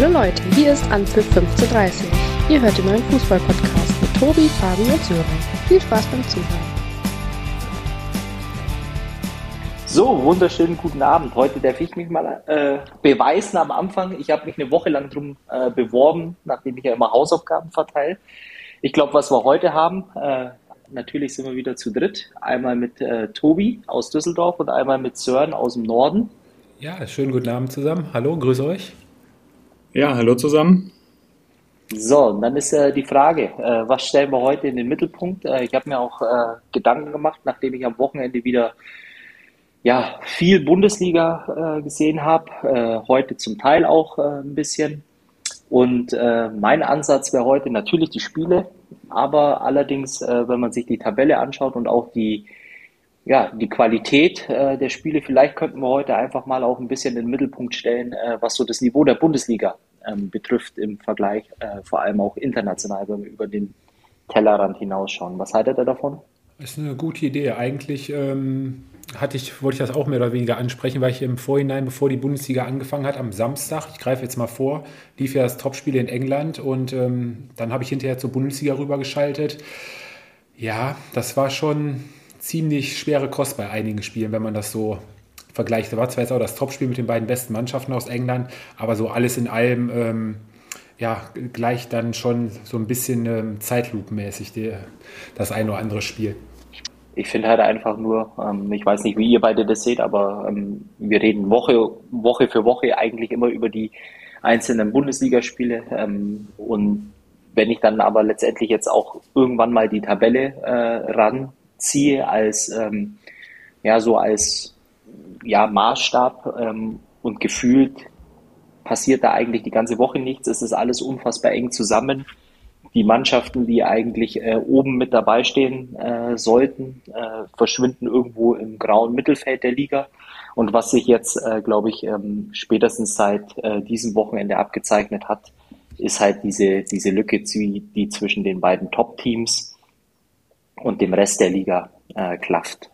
Hallo Leute, hier ist Anpfiff 1530. Ihr hört den neuen Fußball-Podcast mit Tobi, Fabi und Sören. Viel Spaß beim Zuhören. So, wunderschönen guten Abend. Heute darf ich mich mal äh, beweisen am Anfang. Ich habe mich eine Woche lang drum äh, beworben, nachdem ich ja immer Hausaufgaben verteile. Ich glaube, was wir heute haben, äh, natürlich sind wir wieder zu dritt. Einmal mit äh, Tobi aus Düsseldorf und einmal mit Sören aus dem Norden. Ja, schönen guten Abend zusammen. Hallo, grüße euch. Ja, hallo zusammen. So, dann ist äh, die Frage, äh, was stellen wir heute in den Mittelpunkt? Äh, ich habe mir auch äh, Gedanken gemacht, nachdem ich am Wochenende wieder ja, viel Bundesliga äh, gesehen habe, äh, heute zum Teil auch ein bisschen. Und mein Ansatz wäre heute natürlich die Spiele, aber allerdings, wenn man sich die Tabelle anschaut und auch die, ja, die Qualität der Spiele, vielleicht könnten wir heute einfach mal auch ein bisschen in den Mittelpunkt stellen, was so das Niveau der Bundesliga ähm, betrifft im Vergleich, äh, vor allem auch international, wenn wir über den Tellerrand hinausschauen. Was haltet ihr davon? Das ist eine gute Idee. Eigentlich ähm, hatte ich, wollte ich das auch mehr oder weniger ansprechen, weil ich im Vorhinein, bevor die Bundesliga angefangen hat, am Samstag, ich greife jetzt mal vor, lief ja das Topspiel in England und ähm, dann habe ich hinterher zur Bundesliga rübergeschaltet. Ja, das war schon ziemlich schwere Kost bei einigen Spielen, wenn man das so vergleicht. Da war zwar jetzt auch das Topspiel mit den beiden besten Mannschaften aus England, aber so alles in allem ähm, ja, gleich dann schon so ein bisschen ähm, Zeitlupenmäßig das ein oder andere Spiel. Ich finde halt einfach nur, ähm, ich weiß nicht, wie ihr beide das seht, aber ähm, wir reden Woche, Woche für Woche eigentlich immer über die einzelnen Bundesligaspiele. Ähm, und wenn ich dann aber letztendlich jetzt auch irgendwann mal die Tabelle äh, ranziehe als ähm, ja so als ja, Maßstab ähm, und gefühlt passiert da eigentlich die ganze Woche nichts. Es ist alles unfassbar eng zusammen. Die Mannschaften, die eigentlich äh, oben mit dabei stehen äh, sollten, äh, verschwinden irgendwo im grauen Mittelfeld der Liga. Und was sich jetzt, äh, glaube ich, ähm, spätestens seit äh, diesem Wochenende abgezeichnet hat, ist halt diese, diese Lücke, die zwischen den beiden Top-Teams und dem Rest der Liga äh, klafft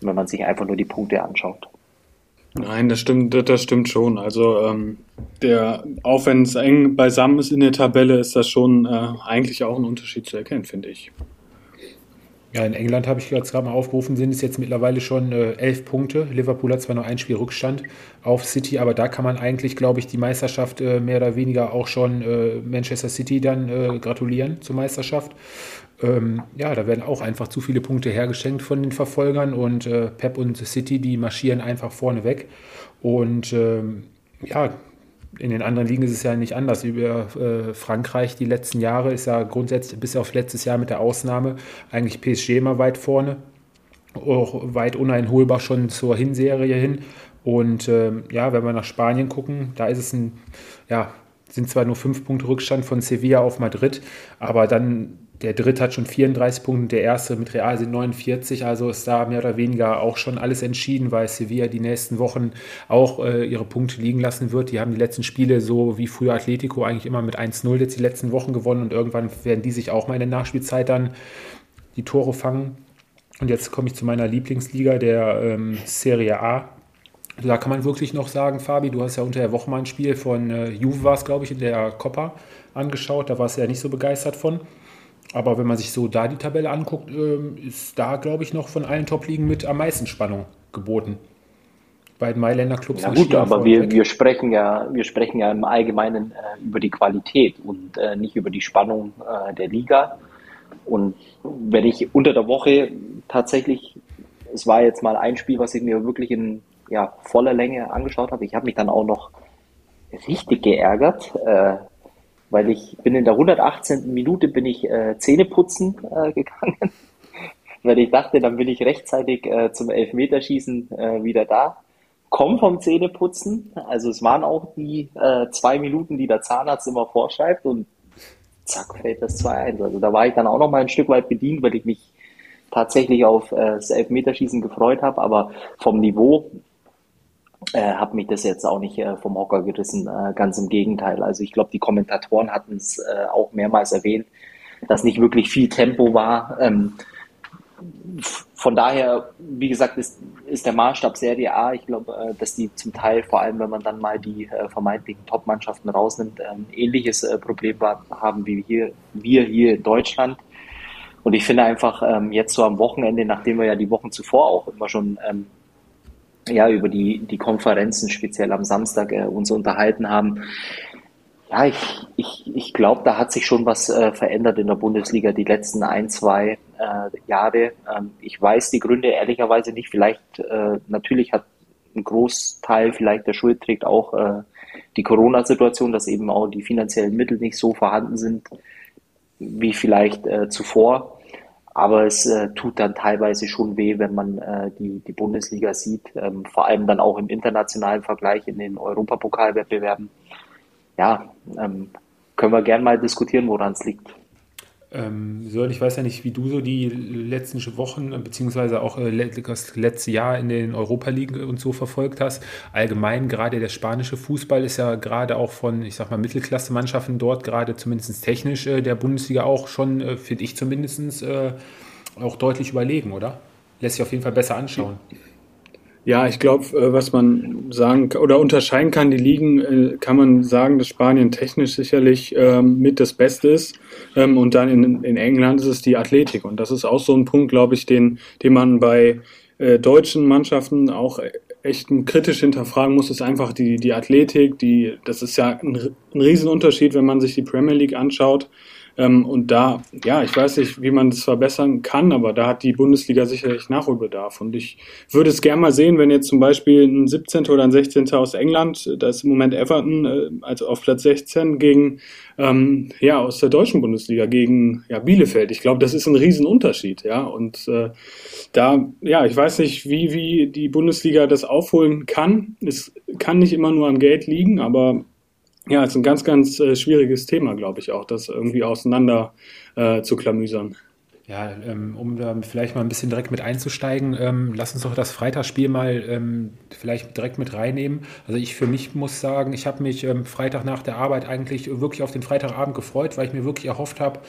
wenn man sich einfach nur die Punkte anschaut. Nein, das stimmt, das stimmt schon. Also ähm, der, auch wenn es eng beisammen ist in der Tabelle, ist das schon äh, eigentlich auch ein Unterschied zu erkennen, finde ich. Ja, in England habe ich jetzt gerade mal aufgerufen, sind es jetzt mittlerweile schon äh, elf Punkte. Liverpool hat zwar noch ein Spiel Rückstand auf City, aber da kann man eigentlich, glaube ich, die Meisterschaft äh, mehr oder weniger auch schon äh, Manchester City dann äh, gratulieren zur Meisterschaft. Ähm, ja, da werden auch einfach zu viele Punkte hergeschenkt von den Verfolgern und äh, Pep und City, die marschieren einfach vorne weg. Und ähm, ja, in den anderen Ligen ist es ja nicht anders. Über äh, Frankreich die letzten Jahre ist ja grundsätzlich bis auf letztes Jahr mit der Ausnahme eigentlich PSG immer weit vorne. Auch weit uneinholbar schon zur Hinserie hin. Und ähm, ja, wenn wir nach Spanien gucken, da ist es ein, ja, sind zwar nur fünf Punkte Rückstand von Sevilla auf Madrid, aber dann der dritte hat schon 34 Punkte, der erste mit Real sind 49, also ist da mehr oder weniger auch schon alles entschieden, weil Sevilla die nächsten Wochen auch äh, ihre Punkte liegen lassen wird. Die haben die letzten Spiele so wie früher Atletico eigentlich immer mit 1-0 jetzt die letzten Wochen gewonnen und irgendwann werden die sich auch mal in der Nachspielzeit dann die Tore fangen. Und jetzt komme ich zu meiner Lieblingsliga, der ähm, Serie A. Da kann man wirklich noch sagen, Fabi, du hast ja unter der Woche mal ein Spiel von äh, Juve, war es glaube ich, in der Coppa angeschaut. Da warst du ja nicht so begeistert von. Aber wenn man sich so da die Tabelle anguckt, ähm, ist da, glaube ich, noch von allen Top-Ligen mit am meisten Spannung geboten. Beiden Mailänder Clubs. Ja gut, aber wir, wir, sprechen ja, wir sprechen ja im Allgemeinen äh, über die Qualität und äh, nicht über die Spannung äh, der Liga. Und wenn ich unter der Woche tatsächlich, es war jetzt mal ein Spiel, was ich mir wirklich in ja, voller Länge angeschaut habe. Ich habe mich dann auch noch richtig geärgert. Weil ich bin in der 118. Minute bin ich äh, Zähneputzen äh, gegangen, weil ich dachte, dann bin ich rechtzeitig äh, zum Elfmeterschießen äh, wieder da. Komm vom Zähneputzen, also es waren auch die äh, zwei Minuten, die der Zahnarzt immer vorschreibt und zack fällt das 2-1. Also da war ich dann auch noch mal ein Stück weit bedient, weil ich mich tatsächlich auf äh, das Elfmeterschießen gefreut habe, aber vom Niveau äh, hat mich das jetzt auch nicht äh, vom Hocker gerissen. Äh, ganz im Gegenteil. Also ich glaube, die Kommentatoren hatten es äh, auch mehrmals erwähnt, dass nicht wirklich viel Tempo war. Ähm, von daher, wie gesagt, ist, ist der Maßstab Serie A. Ich glaube, äh, dass die zum Teil, vor allem wenn man dann mal die äh, vermeintlichen Top-Mannschaften rausnimmt, ein ähnliches äh, Problem haben wie hier, wir hier in Deutschland. Und ich finde einfach ähm, jetzt so am Wochenende, nachdem wir ja die Wochen zuvor auch immer schon ähm, ja über die die Konferenzen speziell am Samstag äh, uns unterhalten haben, ja, ich, ich, ich glaube, da hat sich schon was äh, verändert in der Bundesliga die letzten ein, zwei äh, Jahre. Ähm, ich weiß die Gründe ehrlicherweise nicht. Vielleicht, äh, natürlich hat ein Großteil vielleicht der Schuld trägt auch äh, die Corona-Situation, dass eben auch die finanziellen Mittel nicht so vorhanden sind wie vielleicht äh, zuvor. Aber es äh, tut dann teilweise schon weh, wenn man äh, die, die Bundesliga sieht, ähm, vor allem dann auch im internationalen Vergleich in den Europapokalwettbewerben ja, ähm, können wir gern mal diskutieren, woran es liegt. Ähm, Sören, ich weiß ja nicht, wie du so die letzten Wochen beziehungsweise auch äh, das letzte Jahr in den Europa League und so verfolgt hast. Allgemein gerade der spanische Fußball ist ja gerade auch von, ich sag mal, Mittelklasse-Mannschaften dort gerade zumindest technisch äh, der Bundesliga auch schon, äh, finde ich zumindest, äh, auch deutlich überlegen, oder? Lässt sich auf jeden Fall besser anschauen. Ja, ich glaube, äh, was man sagen oder unterscheiden kann, die Ligen, äh, kann man sagen, dass Spanien technisch sicherlich ähm, mit das Beste ist. Ähm, und dann in, in England ist es die Athletik. Und das ist auch so ein Punkt, glaube ich, den, den man bei äh, deutschen Mannschaften auch echt kritisch hinterfragen muss, ist einfach die, die Athletik. Die, das ist ja ein, ein Riesenunterschied, wenn man sich die Premier League anschaut. Ähm, und da, ja, ich weiß nicht, wie man das verbessern kann, aber da hat die Bundesliga sicherlich Nachholbedarf. Und ich würde es gerne mal sehen, wenn jetzt zum Beispiel ein 17. oder ein 16. aus England, da ist im Moment Everton, äh, also auf Platz 16 gegen, ähm, ja, aus der deutschen Bundesliga gegen ja, Bielefeld. Ich glaube, das ist ein Riesenunterschied, ja. Und äh, da, ja, ich weiß nicht, wie, wie die Bundesliga das aufholen kann. Es kann nicht immer nur am Geld liegen, aber ja, ist ein ganz, ganz äh, schwieriges Thema, glaube ich auch, das irgendwie auseinander äh, zu klamüsern. Ja, ähm, um da vielleicht mal ein bisschen direkt mit einzusteigen, ähm, lass uns doch das Freitagsspiel mal ähm, vielleicht direkt mit reinnehmen. Also ich für mich muss sagen, ich habe mich Freitag nach der Arbeit eigentlich wirklich auf den Freitagabend gefreut, weil ich mir wirklich erhofft habe,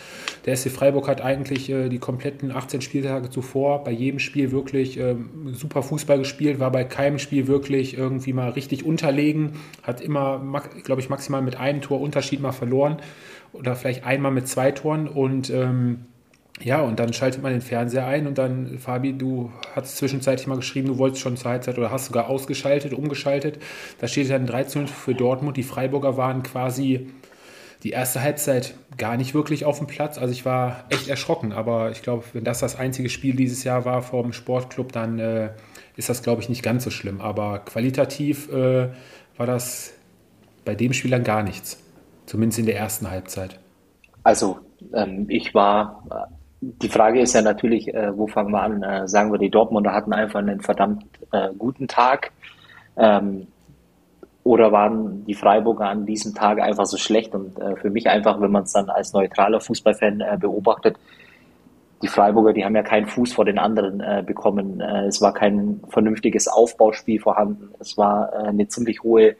der SC Freiburg hat eigentlich äh, die kompletten 18 Spieltage zuvor bei jedem Spiel wirklich super Fußball gespielt, war bei keinem Spiel wirklich irgendwie mal richtig unterlegen, hat immer, glaube ich, maximal mit einem Tor Unterschied mal verloren oder vielleicht einmal mit zwei Toren und ähm, ja, und dann schaltet man den Fernseher ein und dann, Fabi, du hast zwischenzeitlich mal geschrieben, du wolltest schon zur Halbzeit oder hast sogar ausgeschaltet, umgeschaltet. Da steht dann 13 für Dortmund. Die Freiburger waren quasi die erste Halbzeit gar nicht wirklich auf dem Platz. Also ich war echt erschrocken, aber ich glaube, wenn das das einzige Spiel dieses Jahr war vor dem Sportclub, dann äh, ist das, glaube ich, nicht ganz so schlimm. Aber qualitativ äh, war das bei dem Spiel dann gar nichts. Zumindest in der ersten Halbzeit. Also ähm, ich war die Frage ist ja natürlich, äh, wo fangen wir an? Äh, sagen wir, die Dortmunder hatten einfach einen verdammt äh, guten Tag. Ähm, oder waren die Freiburger an diesem Tag einfach so schlecht? Und äh, für mich einfach, wenn man es dann als neutraler Fußballfan äh, beobachtet, die Freiburger, die haben ja keinen Fuß vor den anderen äh, bekommen. es war kein vernünftiges Aufbauspiel vorhanden. Es war eine ziemlich hohe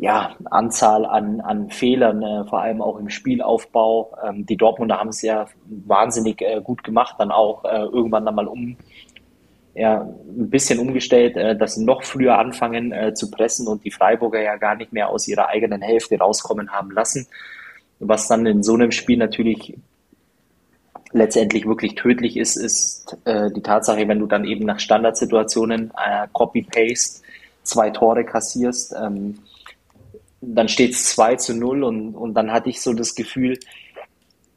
ja, Anzahl an, an Fehlern, äh, vor allem auch im Spielaufbau. Ähm, die Dortmunder haben es ja wahnsinnig äh, gut gemacht, dann auch äh, irgendwann dann mal um, ja, ein bisschen umgestellt, äh, dass sie noch früher anfangen äh, zu pressen und die Freiburger ja gar nicht mehr aus ihrer eigenen Hälfte rauskommen haben lassen. Was dann in so einem Spiel natürlich letztendlich wirklich tödlich ist, ist äh, die Tatsache, wenn du dann eben nach Standardsituationen Copy-Paste zwei Tore kassierst, ähm, dann steht es 2 zu 0 und, und dann hatte ich so das Gefühl,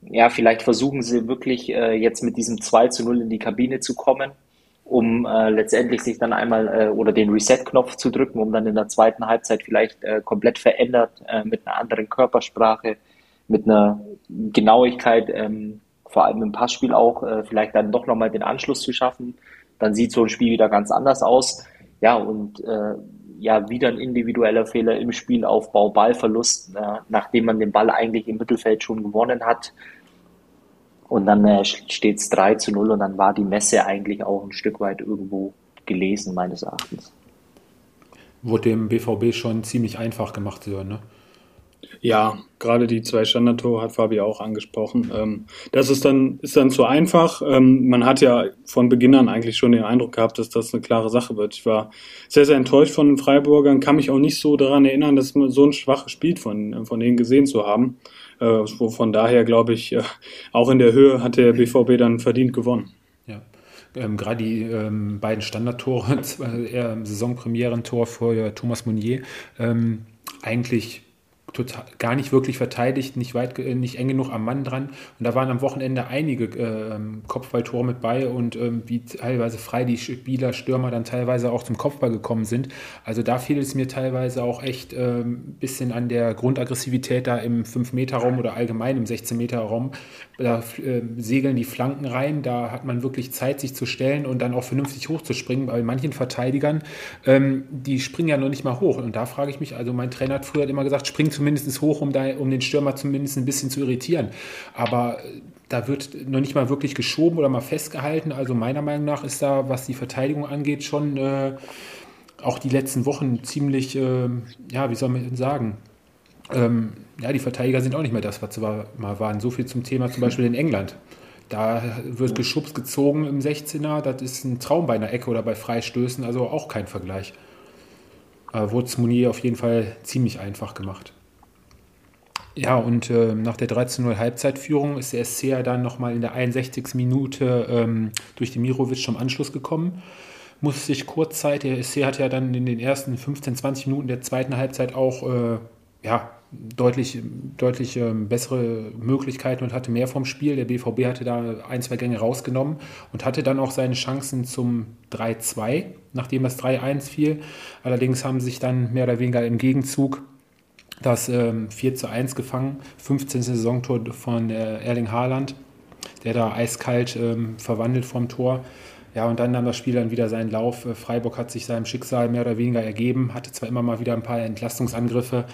ja, vielleicht versuchen sie wirklich äh, jetzt mit diesem 2 zu 0 in die Kabine zu kommen, um äh, letztendlich sich dann einmal äh, oder den Reset-Knopf zu drücken, um dann in der zweiten Halbzeit vielleicht äh, komplett verändert äh, mit einer anderen Körpersprache, mit einer Genauigkeit, ähm, vor allem im Passspiel auch, äh, vielleicht dann doch nochmal den Anschluss zu schaffen. Dann sieht so ein Spiel wieder ganz anders aus. Ja, und äh, ja wieder ein individueller Fehler im Spielaufbau, Ballverlust, äh, nachdem man den Ball eigentlich im Mittelfeld schon gewonnen hat. Und dann äh, steht es 3 zu 0 und dann war die Messe eigentlich auch ein Stück weit irgendwo gelesen, meines Erachtens. Wurde dem BVB schon ziemlich einfach gemacht, ne? Ja, gerade die zwei Standardtore hat Fabi auch angesprochen. Ähm, das ist dann, ist dann zu einfach. Ähm, man hat ja von Beginn an eigentlich schon den Eindruck gehabt, dass das eine klare Sache wird. Ich war sehr, sehr enttäuscht von den Freiburgern, kann mich auch nicht so daran erinnern, dass man so ein schwaches Spiel von, von denen gesehen zu haben. Äh, von daher glaube ich, äh, auch in der Höhe hat der BVB dann verdient gewonnen. Ja. Ähm, gerade die ähm, beiden Standardtore, eher Saisonpremierentor vor Thomas Meunier, ähm, eigentlich total, gar nicht wirklich verteidigt, nicht weit, äh, nicht eng genug am Mann dran. Und da waren am Wochenende einige äh, Kopfballtore mit bei und ähm, wie teilweise frei die Spieler, Stürmer dann teilweise auch zum Kopfball gekommen sind. Also da fiel es mir teilweise auch echt ein ähm, bisschen an der Grundaggressivität da im 5-Meter-Raum oder allgemein im 16-Meter-Raum. Da äh, segeln die Flanken rein, da hat man wirklich Zeit, sich zu stellen und dann auch vernünftig hochzuspringen. Bei manchen Verteidigern, ähm, die springen ja noch nicht mal hoch. Und da frage ich mich, also mein Trainer hat früher immer gesagt, spring zumindest hoch, um, da, um den Stürmer zumindest ein bisschen zu irritieren. Aber äh, da wird noch nicht mal wirklich geschoben oder mal festgehalten. Also meiner Meinung nach ist da, was die Verteidigung angeht, schon äh, auch die letzten Wochen ziemlich, äh, ja, wie soll man sagen, ähm, ja, die Verteidiger sind auch nicht mehr das, was sie mal waren. So viel zum Thema zum Beispiel in England. Da wird geschubst, gezogen im 16er. Das ist ein Traum bei einer Ecke oder bei Freistößen, also auch kein Vergleich. Äh, wurde es Monier auf jeden Fall ziemlich einfach gemacht. Ja, und äh, nach der 13-0 Halbzeitführung ist der SC ja dann nochmal in der 61. Minute ähm, durch die Mirovic zum Anschluss gekommen. Musste sich kurzzeitig, der SC hat ja dann in den ersten 15, 20 Minuten der zweiten Halbzeit auch äh, ja, deutlich, deutlich ähm, bessere Möglichkeiten und hatte mehr vom Spiel. Der BVB hatte da ein, zwei Gänge rausgenommen und hatte dann auch seine Chancen zum 3-2, nachdem das 3-1 fiel. Allerdings haben sich dann mehr oder weniger im Gegenzug das ähm, 4 zu 1 gefangen, 15. Saisontor von äh, Erling Haaland, der da eiskalt ähm, verwandelt vom Tor. Ja, und dann nahm das Spiel dann wieder seinen Lauf. Äh, Freiburg hat sich seinem Schicksal mehr oder weniger ergeben, hatte zwar immer mal wieder ein paar Entlastungsangriffe,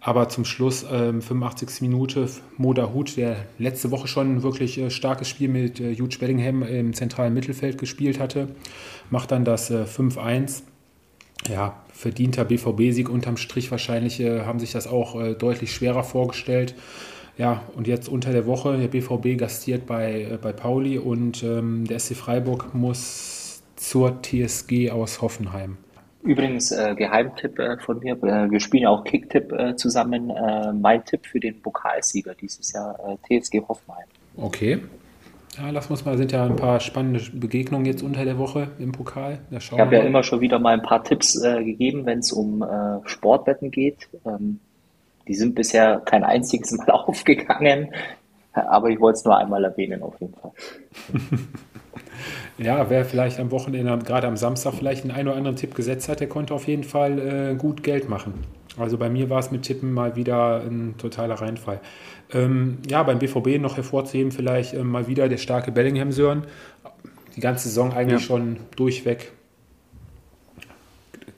aber zum Schluss, ähm, 85. Minute, Moda Hut, der letzte Woche schon ein wirklich äh, starkes Spiel mit äh, Jude Bellingham im zentralen Mittelfeld gespielt hatte, macht dann das äh, 5-1. Ja, verdienter BVB-Sieg unterm Strich wahrscheinlich äh, haben sich das auch äh, deutlich schwerer vorgestellt. Ja, und jetzt unter der Woche, der BVB gastiert bei, äh, bei Pauli und ähm, der SC Freiburg muss zur TSG aus Hoffenheim. Übrigens, äh, Geheimtipp äh, von mir, äh, wir spielen ja auch Kicktipp äh, zusammen. Äh, mein Tipp für den Pokalsieger dieses Jahr, äh, TSG Hoffenheim. Okay. Ja, lass uns mal, sind ja ein paar spannende Begegnungen jetzt unter der Woche im Pokal. ich habe ja immer schon wieder mal ein paar Tipps gegeben, wenn es um Sportwetten geht. Ähm, die sind bisher kein einziges Mal aufgegangen, aber ich wollte es nur einmal erwähnen auf jeden Fall. Ja, wer vielleicht am Wochenende, gerade am Samstag vielleicht einen, einen oder anderen Tipp gesetzt hat, der konnte auf jeden Fall äh, gut Geld machen. Also bei mir war es mit Tippen mal wieder ein totaler Reinfall. Ähm, ja, beim BVB noch hervorzuheben vielleicht äh, mal wieder der starke Bellingham-Sören. Die ganze Saison eigentlich ja. schon durchweg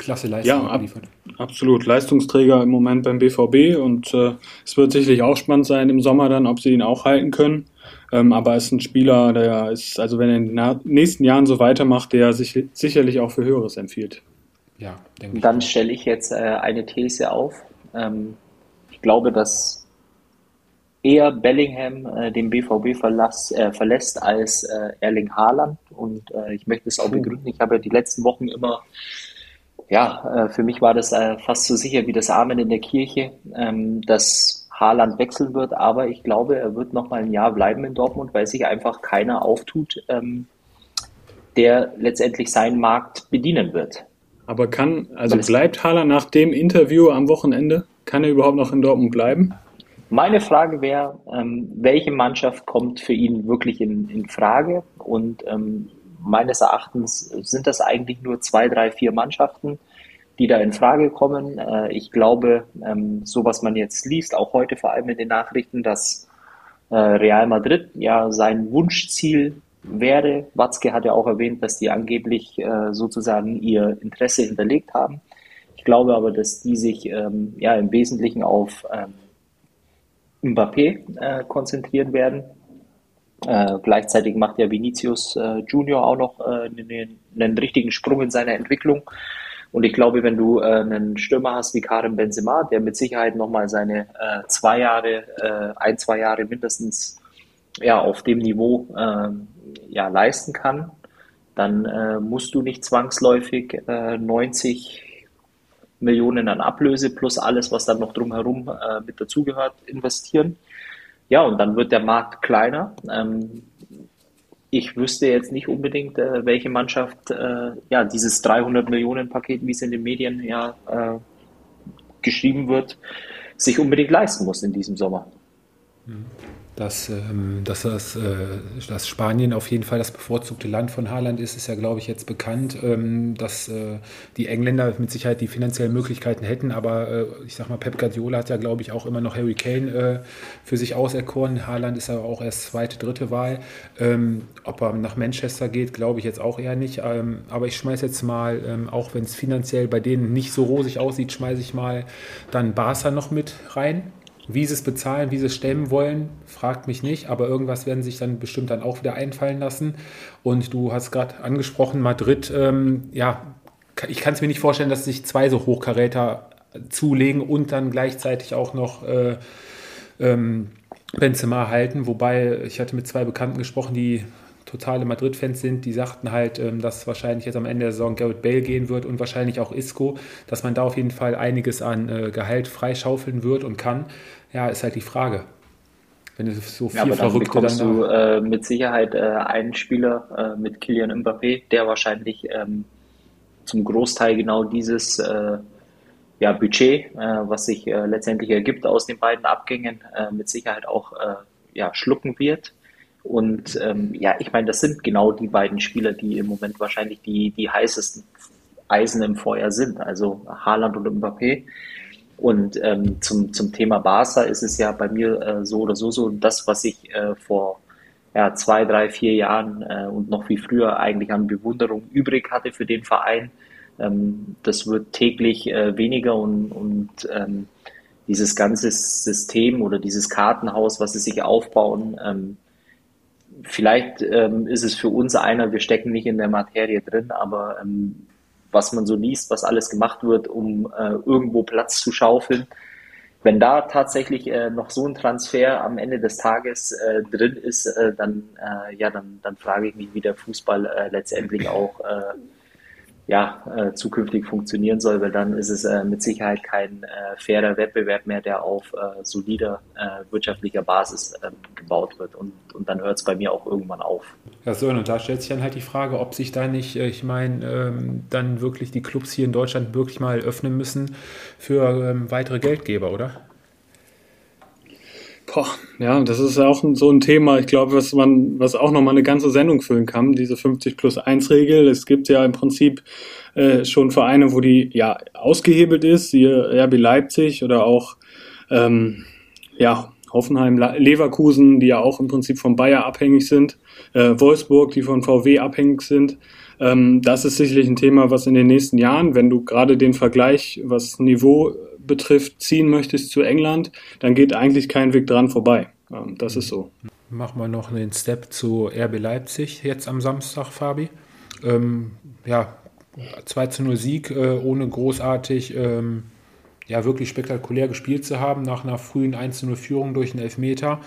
klasse Leistung ja, ab, Absolut, Leistungsträger im Moment beim BVB und äh, es wird sicherlich auch spannend sein im Sommer dann, ob sie ihn auch halten können. Ähm, aber ist ein Spieler, der ist, also wenn er in den nächsten Jahren so weitermacht, der sich sicherlich auch für Höheres empfiehlt. Ja, denke ich. Dann stelle ich jetzt äh, eine These auf. Ähm, ich glaube, dass eher Bellingham äh, den BVB verlass, äh, verlässt als äh, Erling Haaland. Und äh, ich möchte es auch begründen. Ich habe ja die letzten Wochen immer ja, äh, für mich war das äh, fast so sicher wie das Amen in der Kirche, ähm, dass Haaland wechseln wird, aber ich glaube, er wird noch mal ein Jahr bleiben in Dortmund, weil sich einfach keiner auftut, ähm, der letztendlich seinen Markt bedienen wird. Aber kann, also bleibt Haaland nach dem Interview am Wochenende, kann er überhaupt noch in Dortmund bleiben? Meine Frage wäre, ähm, welche Mannschaft kommt für ihn wirklich in, in Frage? Und ähm, meines Erachtens sind das eigentlich nur zwei, drei, vier Mannschaften, die da in Frage kommen. Äh, ich glaube, ähm, so was man jetzt liest, auch heute vor allem in den Nachrichten, dass äh, Real Madrid ja sein Wunschziel wäre. Watzke hat ja auch erwähnt, dass die angeblich äh, sozusagen ihr Interesse hinterlegt haben. Ich glaube aber, dass die sich ähm, ja im Wesentlichen auf ähm, Mbappé konzentrieren werden äh, gleichzeitig macht ja Vinicius äh, Junior auch noch äh, einen, einen, richtigen Sprung in seiner Entwicklung. Und ich glaube, wenn du äh, einen Stürmer hast wie Karim Benzema, der mit Sicherheit nochmal seine äh, zwei Jahre, äh, ein, zwei Jahre mindestens ja, auf dem Niveau äh, ja, leisten kann, dann äh, musst du nicht zwangsläufig äh, 90 Millionen an Ablöse plus alles, was dann noch drumherum äh, mit dazugehört, investieren. Ja, und dann wird der Markt kleiner. Ähm, ich wüsste jetzt nicht unbedingt, äh, welche Mannschaft äh, ja dieses 300 Millionen Paket, wie es in den Medien ja äh, geschrieben wird, sich unbedingt leisten muss in diesem Sommer. Mhm dass, ähm, dass, das, äh, dass Spanien auf jeden Fall das bevorzugte Land von Haaland ist, ist ja, glaube ich, jetzt bekannt, ähm, dass äh, die Engländer mit Sicherheit die finanziellen Möglichkeiten hätten. Aber äh, ich sag mal, Pep Guardiola hat ja, glaube ich, auch immer noch Harry Kane für sich auserkoren. Haaland ist aber auch erst zweite, dritte Wahl. Ähm, ob er nach Manchester geht, glaube ich jetzt auch eher nicht. aber ich schmeiße jetzt mal, auch wenn es finanziell bei denen nicht so rosig aussieht, schmeiße ich mal dann Barca noch mit rein wie sie es bezahlen, wie sie es stemmen wollen, fragt mich nicht, aber irgendwas werden sich dann bestimmt dann auch wieder einfallen lassen. Und du hast gerade angesprochen, Madrid, ähm, ja, ich kann es mir nicht vorstellen, dass sich zwei so Hochkaräter zulegen und dann gleichzeitig auch noch äh, ähm, Benzema halten. Wobei ich hatte mit zwei Bekannten gesprochen, die totale Madrid-Fans sind, die sagten halt, ähm, dass wahrscheinlich jetzt am Ende der Saison Garrett Bale gehen wird und wahrscheinlich auch Isco, dass man da auf jeden Fall einiges an äh, Gehalt freischaufeln wird und kann. Ja, ist halt die Frage. Wenn es so viel ja, aber dann Verrückte bekommst dann du äh, mit Sicherheit äh, einen Spieler äh, mit Kylian Mbappé, der wahrscheinlich ähm, zum Großteil genau dieses äh, ja, Budget, was sich letztendlich ergibt aus den beiden Abgängen, mit Sicherheit auch ja, schlucken wird. Und ähm, ja, ich meine, das sind genau die beiden Spieler, die im Moment wahrscheinlich die, die heißesten Eisen im Feuer sind, also Haaland und Mbappé. Und ähm, zum, zum Thema Barca ist es ja bei mir äh, so oder so so, das, was ich äh, vor ja, zwei, drei, vier Jahren äh, und noch wie früher eigentlich an Bewunderung übrig hatte für den Verein, ähm, das wird täglich äh, weniger und, und ähm, dieses ganze System oder dieses Kartenhaus, was sie sich aufbauen, ähm, vielleicht ähm, ist es für uns einer, wir stecken nicht in der Materie drin, aber ähm, was man so liest, was alles gemacht wird, um äh, irgendwo Platz zu schaufeln, wenn da tatsächlich äh, noch so ein Transfer am Ende des Tages äh, drin ist, äh, dann äh, ja, dann, dann frage ich mich, wie der Fußball äh, letztendlich auch äh, ja, äh, zukünftig funktionieren soll, weil dann ist es äh, mit Sicherheit kein äh, fairer Wettbewerb mehr, der auf äh, solider äh, wirtschaftlicher Basis ähm, gebaut wird. Und, und dann hört es bei mir auch irgendwann auf. Ja, so, und da stellt sich dann halt die Frage, ob sich da nicht, äh, ich meine, ähm, dann wirklich die Clubs hier in Deutschland wirklich mal öffnen müssen für ähm, weitere Geldgeber, oder? Boah, ja, das ist auch so ein Thema, ich glaube, was man, was auch nochmal eine ganze Sendung füllen kann, diese 50 plus 1 Regel. Es gibt ja im Prinzip äh, schon Vereine, wo die ja ausgehebelt ist, hier RB Leipzig oder auch ähm, ja, Hoffenheim, Leverkusen, die ja auch im Prinzip von Bayer abhängig sind, äh, Wolfsburg, die von VW abhängig sind. Ähm, das ist sicherlich ein Thema, was in den nächsten Jahren, wenn du gerade den Vergleich, was Niveau betrifft, ziehen möchtest zu England, dann geht eigentlich kein Weg dran vorbei. Ähm, das ist so. Machen wir noch einen Step zu RB Leipzig jetzt am Samstag, Fabi. Ähm, ja, 2 zu 0 Sieg, äh, ohne großartig, ähm, ja, wirklich spektakulär gespielt zu haben, nach einer frühen 1 zu 0 Führung durch einen Elfmeter.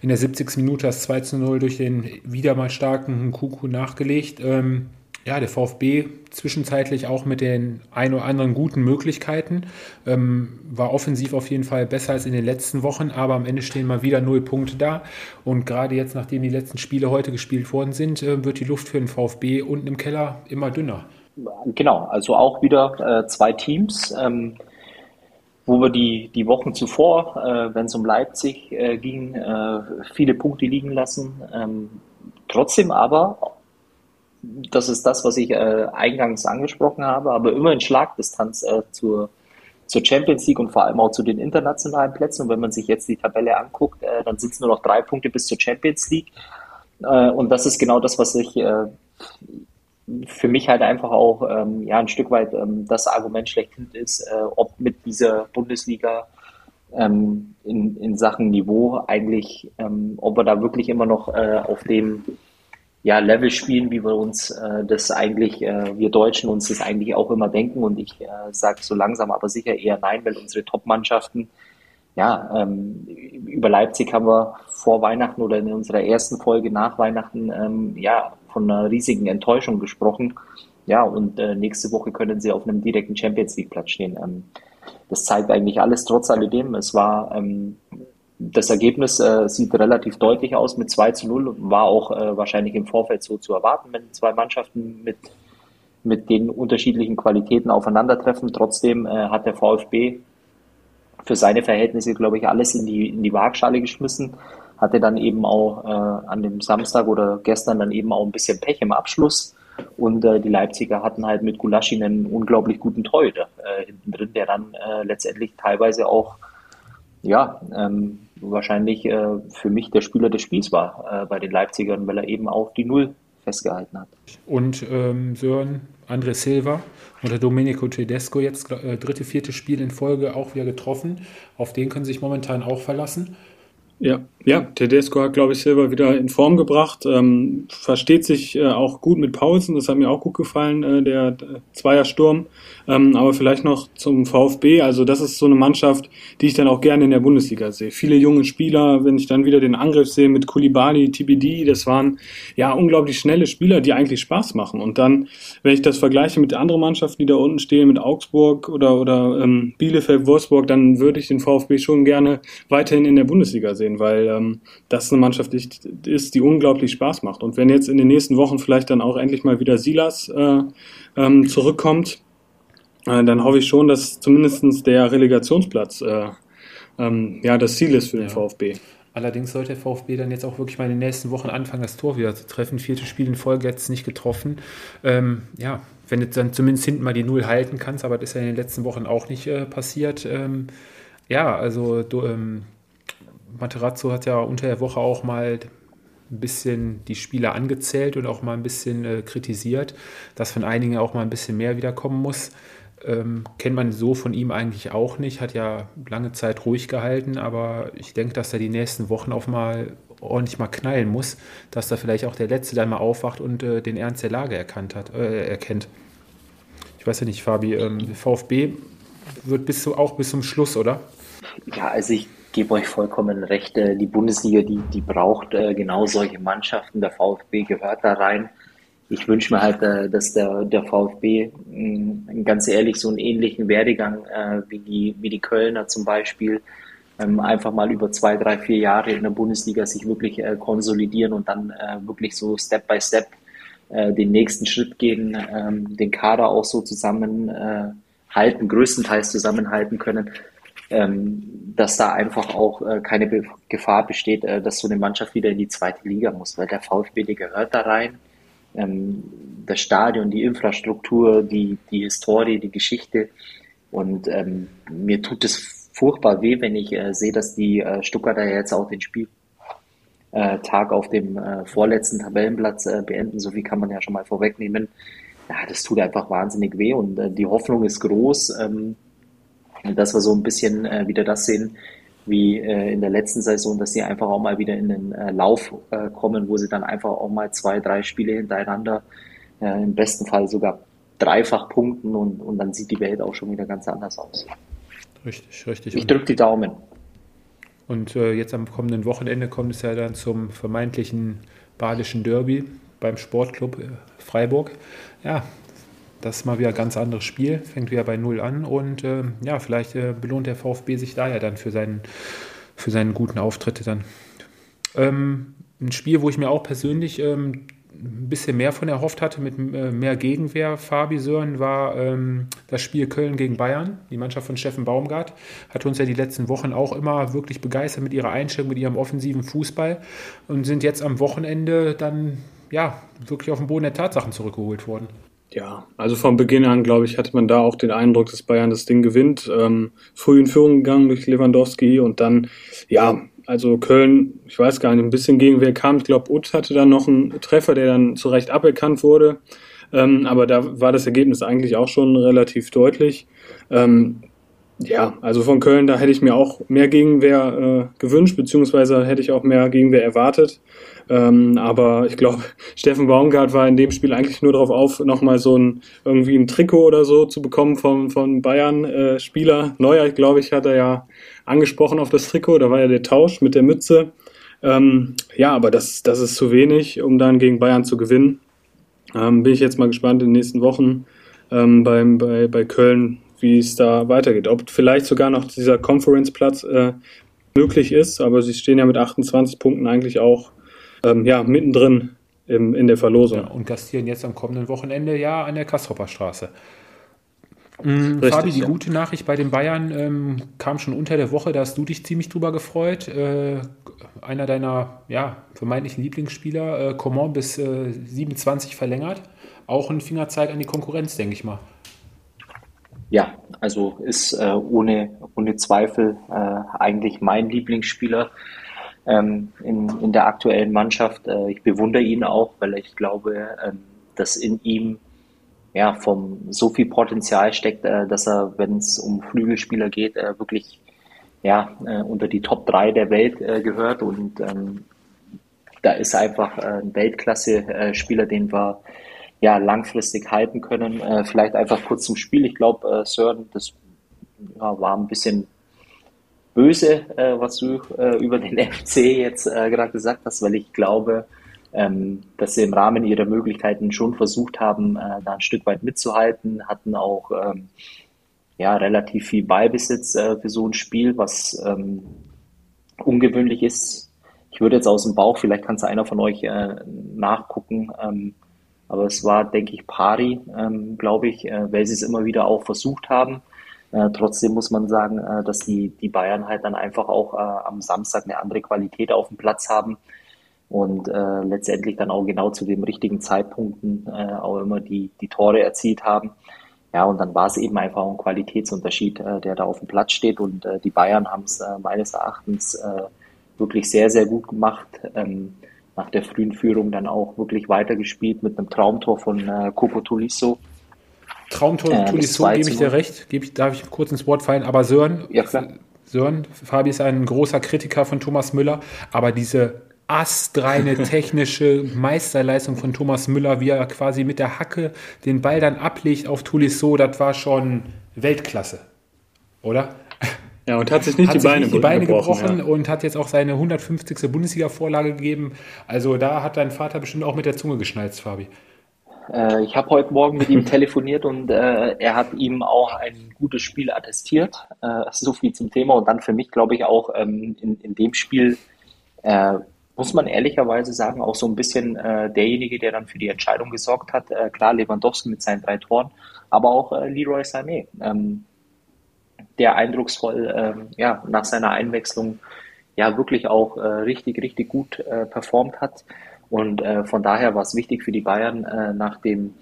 In der 70. Minute das 2 zu 0 durch den wieder mal starken Kuku nachgelegt. Ähm, ja, der VfB zwischenzeitlich auch mit den ein oder anderen guten Möglichkeiten. Ähm, war offensiv auf jeden Fall besser als in den letzten Wochen, aber am Ende stehen mal wieder null Punkte da. Und gerade jetzt, nachdem die letzten Spiele heute gespielt worden sind, äh, wird die Luft für den VfB unten im Keller immer dünner. Genau, also auch wieder äh, zwei Teams. Ähm, wo wir die, die Wochen zuvor, äh, wenn es um Leipzig äh, ging, äh, viele Punkte liegen lassen. Ähm, trotzdem aber das ist das, was ich äh, eingangs angesprochen habe, aber immer in Schlagdistanz äh, zur, zur Champions League und vor allem auch zu den internationalen Plätzen. Und wenn man sich jetzt die Tabelle anguckt, äh, dann sind es nur noch drei Punkte bis zur Champions League. Äh, und das ist genau das, was ich äh, für mich halt einfach auch ähm, ja ein Stück weit ähm, das Argument schlechthin ist, äh, ob mit dieser Bundesliga ähm, in, in Sachen Niveau eigentlich, ähm, ob wir da wirklich immer noch auf dem ja, Level spielen, wie wir uns äh, das eigentlich, äh, wir Deutschen uns das eigentlich auch immer denken. Und ich äh, sage so langsam aber sicher eher nein, weil unsere Top-Mannschaften, ja, ähm, über Leipzig haben wir vor Weihnachten oder in unserer ersten Folge nach Weihnachten, ähm, ja, von einer riesigen Enttäuschung gesprochen. Ja, und äh, nächste Woche können sie auf einem direkten Champions League Platz stehen. Ähm, das zeigt eigentlich alles trotz alledem. Es war ähm, das Ergebnis äh, sieht relativ deutlich aus mit 2 zu 0 war auch äh, wahrscheinlich im Vorfeld so zu erwarten, wenn zwei Mannschaften mit, mit den unterschiedlichen Qualitäten aufeinandertreffen. Trotzdem äh, hat der VfB für seine Verhältnisse, glaube ich, alles in die, in die Waagschale geschmissen. Hatte dann eben auch äh, an dem Samstag oder gestern dann eben auch ein bisschen Pech im Abschluss. Und äh, die Leipziger hatten halt mit Gulaschi einen unglaublich guten Torhüter äh, hinten drin, der dann letztendlich teilweise auch ja, ähm, wahrscheinlich äh, für mich der Spieler des Spiels war äh, bei den Leipzigern, weil er eben auch die Null festgehalten hat. Und ähm, Sören, André Silva oder Domenico Tedesco jetzt äh, dritte, vierte Spiel in Folge auch wieder getroffen. Auf den können sie sich momentan auch verlassen. Ja, ja, Tedesco hat, glaube ich, Silva wieder in Form gebracht, ähm, versteht sich äh, auch gut mit Pausen, das hat mir auch gut gefallen, äh, der, der Zweiersturm. Ähm, aber vielleicht noch zum VfB, also das ist so eine Mannschaft, die ich dann auch gerne in der Bundesliga sehe. Viele junge Spieler, wenn ich dann wieder den Angriff sehe mit Kulibali, TBD, das waren ja unglaublich schnelle Spieler, die eigentlich Spaß machen. Und dann, wenn ich das vergleiche mit anderen Mannschaften, die da unten stehen, mit Augsburg oder, oder ähm, Bielefeld, Wolfsburg, dann würde ich den VfB schon gerne weiterhin in der Bundesliga sehen, weil ähm, das eine Mannschaft ist, die unglaublich Spaß macht. Und wenn jetzt in den nächsten Wochen vielleicht dann auch endlich mal wieder Silas äh, ähm, zurückkommt, äh, dann hoffe ich schon, dass zumindest der Relegationsplatz äh, ähm, ja das Ziel ist für den ja. VfB. Allerdings sollte der VfB dann jetzt auch wirklich mal in den nächsten Wochen anfangen, das Tor wieder zu treffen. Vierte Spiel in Folge jetzt nicht getroffen. Ähm, ja, wenn du dann zumindest hinten mal die Null halten kannst, aber das ist ja in den letzten Wochen auch nicht äh, passiert. Ähm, ja, also du, ähm, Materazzo hat ja unter der Woche auch mal ein bisschen die Spieler angezählt und auch mal ein bisschen äh, kritisiert, dass von einigen auch mal ein bisschen mehr wiederkommen muss. Ähm, kennt man so von ihm eigentlich auch nicht, hat ja lange Zeit ruhig gehalten, aber ich denke, dass er die nächsten Wochen auch mal ordentlich mal knallen muss, dass da vielleicht auch der Letzte dann mal aufwacht und äh, den Ernst der Lage erkannt hat, äh, erkennt. Ich weiß ja nicht, Fabi, ähm, VfB wird bis zu, auch bis zum Schluss, oder? Ja, also ich gebe euch vollkommen recht. Äh, die Bundesliga, die, die braucht äh, genau solche Mannschaften. Der VfB gehört da rein ich wünsche mir halt, äh, dass der, der VfB mm, ganz ehrlich so einen ähnlichen Werdegang wie, die, wie die Kölner zum Beispiel ähm, einfach mal über zwei, drei, vier Jahre in der Bundesliga sich wirklich konsolidieren und dann wirklich so Step by Step den nächsten Schritt gehen, ähm, den Kader auch so zusammenhalten, größtenteils zusammenhalten können. Ähm, dass da einfach auch keine Gefahr besteht, dass so eine Mannschaft wieder in die zweite Liga muss, weil der VfB, der gehört da rein ähm, das Stadion, die Infrastruktur, die, die Historie, die Geschichte. Und ähm, mir tut es furchtbar weh, wenn ich äh, sehe, dass die äh, Stuttgarter jetzt auch den Spieltag äh, auf dem äh, vorletzten Tabellenplatz äh, beenden. So viel kann man ja schon mal vorwegnehmen. Ja, das tut einfach wahnsinnig weh und äh, die Hoffnung ist groß, ähm, dass wir so ein bisschen äh, wieder das sehen, wie äh, in der letzten Saison, dass sie einfach auch mal wieder in den äh, Lauf äh, kommen, wo sie dann einfach auch mal zwei, drei Spiele hintereinander, äh, im besten Fall sogar dreifach punkten und, und dann sieht die Welt auch schon wieder ganz anders aus. Richtig, richtig. Ich drücke die Daumen. Und äh, jetzt am kommenden Wochenende kommt es ja dann zum vermeintlichen badischen Derby beim Sportclub äh, Freiburg. Ja, das ist mal wieder ein ganz anderes Spiel, fängt wieder bei Null an und äh, ja, vielleicht äh, belohnt der VfB sich da ja dann für seinen, für seinen guten Auftritt dann. Ähm, ein Spiel, wo ich mir auch persönlich ähm, ein bisschen mehr von erhofft hatte, mit äh, mehr Gegenwehr, Fabi Sören, war ähm, das Spiel Köln gegen Bayern. Die Mannschaft von Steffen Baumgart hat uns ja die letzten Wochen auch immer wirklich begeistert mit ihrer Einstellung, mit ihrem offensiven Fußball und sind jetzt am Wochenende dann ja wirklich auf den Boden der Tatsachen zurückgeholt worden. Ja, also von Beginn an, glaube ich, hatte man da auch den Eindruck, dass Bayern das Ding gewinnt. Ähm, früh in Führung gegangen durch Lewandowski und dann, ja, also Köln, ich weiß gar nicht, ein bisschen gegen wer kam. Ich glaube, Utz hatte dann noch einen Treffer, der dann zu Recht aberkannt wurde. Ähm, aber da war das Ergebnis eigentlich auch schon relativ deutlich. Ähm, Ja, also von Köln, da hätte ich mir auch mehr Gegenwehr äh, gewünscht, beziehungsweise hätte ich auch mehr Gegenwehr erwartet. Ähm, aber ich glaube, Steffen Baumgart war in dem Spiel eigentlich nur darauf auf, nochmal so ein irgendwie ein Trikot oder so zu bekommen vom, von Bayern-Spieler. Äh, Neuer, glaube ich, hat er ja angesprochen auf das Trikot. Da war ja der Tausch mit der Mütze. Ähm, ja, aber das, das ist zu wenig, um dann gegen Bayern zu gewinnen. Ähm, bin ich jetzt mal gespannt in den nächsten Wochen ähm, beim, bei, bei Köln, wie es da weitergeht. Ob vielleicht sogar noch dieser Conference-Platz äh, möglich ist, aber sie stehen ja mit 28 Punkten eigentlich auch ähm, ja, mittendrin im, in der Verlosung. Ja, und gastieren jetzt am kommenden Wochenende ja an der Kastropper Straße. Mhm, Richtig, Fabi, die ja. gute Nachricht bei den Bayern ähm, kam schon unter der Woche, da hast du dich ziemlich drüber gefreut. Äh, einer deiner ja, vermeintlichen Lieblingsspieler, äh, Coman, bis äh, 27 verlängert. Auch ein Fingerzeig an die Konkurrenz, denke ich mal. Ja, also ist äh, ohne, ohne Zweifel äh, eigentlich mein Lieblingsspieler ähm, in, in der aktuellen Mannschaft. Äh, ich bewundere ihn auch, weil ich glaube, ähm, dass in ihm ja, vom so viel Potenzial steckt, äh, dass er, wenn es um Flügelspieler geht, äh, wirklich ja, äh, unter die Top 3 der Welt gehört. Und ähm, da ist einfach ein Weltklasse-Spieler, den wir ja, langfristig halten können. Äh, vielleicht einfach kurz zum Spiel. Ich glaube, äh, Sören, das ja, war ein bisschen böse, äh, was du äh, über den FC jetzt äh, gerade gesagt hast, weil ich glaube, ähm, dass sie im Rahmen ihrer Möglichkeiten schon versucht haben, äh, da ein Stück weit mitzuhalten, hatten auch ähm, ja, relativ viel Ballbesitz äh, für so ein Spiel, was ähm, ungewöhnlich ist. Ich würde jetzt aus dem Bauch, vielleicht kann es einer von euch äh, nachgucken, ähm, aber es war, denke ich, Pari, ähm, glaube ich, äh, weil sie es immer wieder auch versucht haben. Äh, trotzdem muss man sagen, äh, dass die, die Bayern halt dann einfach auch äh, am Samstag eine andere Qualität auf dem Platz haben und äh, letztendlich dann auch genau zu den richtigen Zeitpunkten äh, auch immer die, die Tore erzielt haben. Ja, und dann war es eben einfach ein Qualitätsunterschied, der da auf dem Platz steht. Und die Bayern haben es meines Erachtens wirklich sehr, sehr gut gemacht. Ähm, nach der frühen Führung dann auch wirklich weitergespielt mit einem Traumtor von äh, Coco Tulisso. Traumtor äh, Tulisso, gebe ich dir recht, gebe ich, darf ich kurz ins Wort fallen, aber Sören, ja, Sören, Fabi ist ein großer Kritiker von Thomas Müller, aber diese astreine technische Meisterleistung von Thomas Müller, wie er quasi mit der Hacke den Ball dann ablegt auf Tulisso, das war schon Weltklasse, oder? Ja, und hat sich nicht hat die, sich Beine, nicht die Beine gebrochen, gebrochen ja. und hat jetzt auch seine 150. Bundesliga-Vorlage gegeben. Also da hat dein Vater bestimmt auch mit der Zunge geschnalzt, Fabi. Äh, ich habe heute Morgen mit ihm telefoniert und äh, er hat ihm auch ein gutes Spiel attestiert. Äh, so viel zum Thema. Und dann für mich, glaube ich, auch ähm, in, in dem Spiel äh, muss man ehrlicherweise sagen, auch so ein bisschen äh, derjenige, der dann für die Entscheidung gesorgt hat. Äh, klar, Lewandowski mit seinen drei Toren, aber auch Leroy Sané. Ähm, der eindrucksvoll ähm, ja, nach seiner Einwechslung ja wirklich auch äh, richtig, richtig gut äh, performt hat. Und äh, von daher war es wichtig für die Bayern äh, nach dem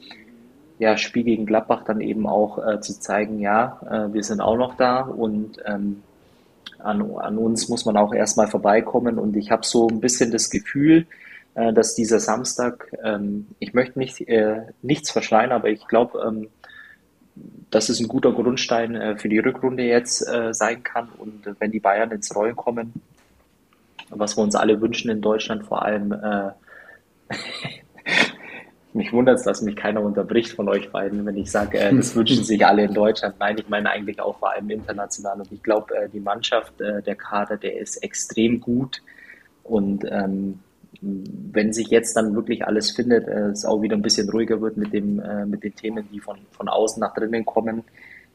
ja, Spiel gegen Gladbach dann eben auch äh, zu zeigen, ja, äh, wir sind auch noch da und ähm, an, an uns muss man auch erstmal vorbeikommen. Und ich habe so ein bisschen das Gefühl, dass dieser Samstag, ähm, ich möchte nicht, nichts verschreien, aber ich glaube, ähm, dass es ein guter Grundstein äh, für die Rückrunde jetzt äh, sein kann. Und wenn die Bayern ins Rollen kommen, was wir uns alle wünschen in Deutschland, vor allem, äh, mich wundert es, dass mich keiner unterbricht von euch beiden, wenn ich sage, äh, das wünschen sich alle in Deutschland. Nein, ich meine eigentlich auch vor allem international. Und ich glaube, äh, die Mannschaft, der Kader, der ist extrem gut. Und ähm, wenn sich jetzt dann wirklich alles findet, äh, es auch wieder ein bisschen ruhiger wird mit dem, äh, mit den Themen, die von, von außen nach drinnen kommen,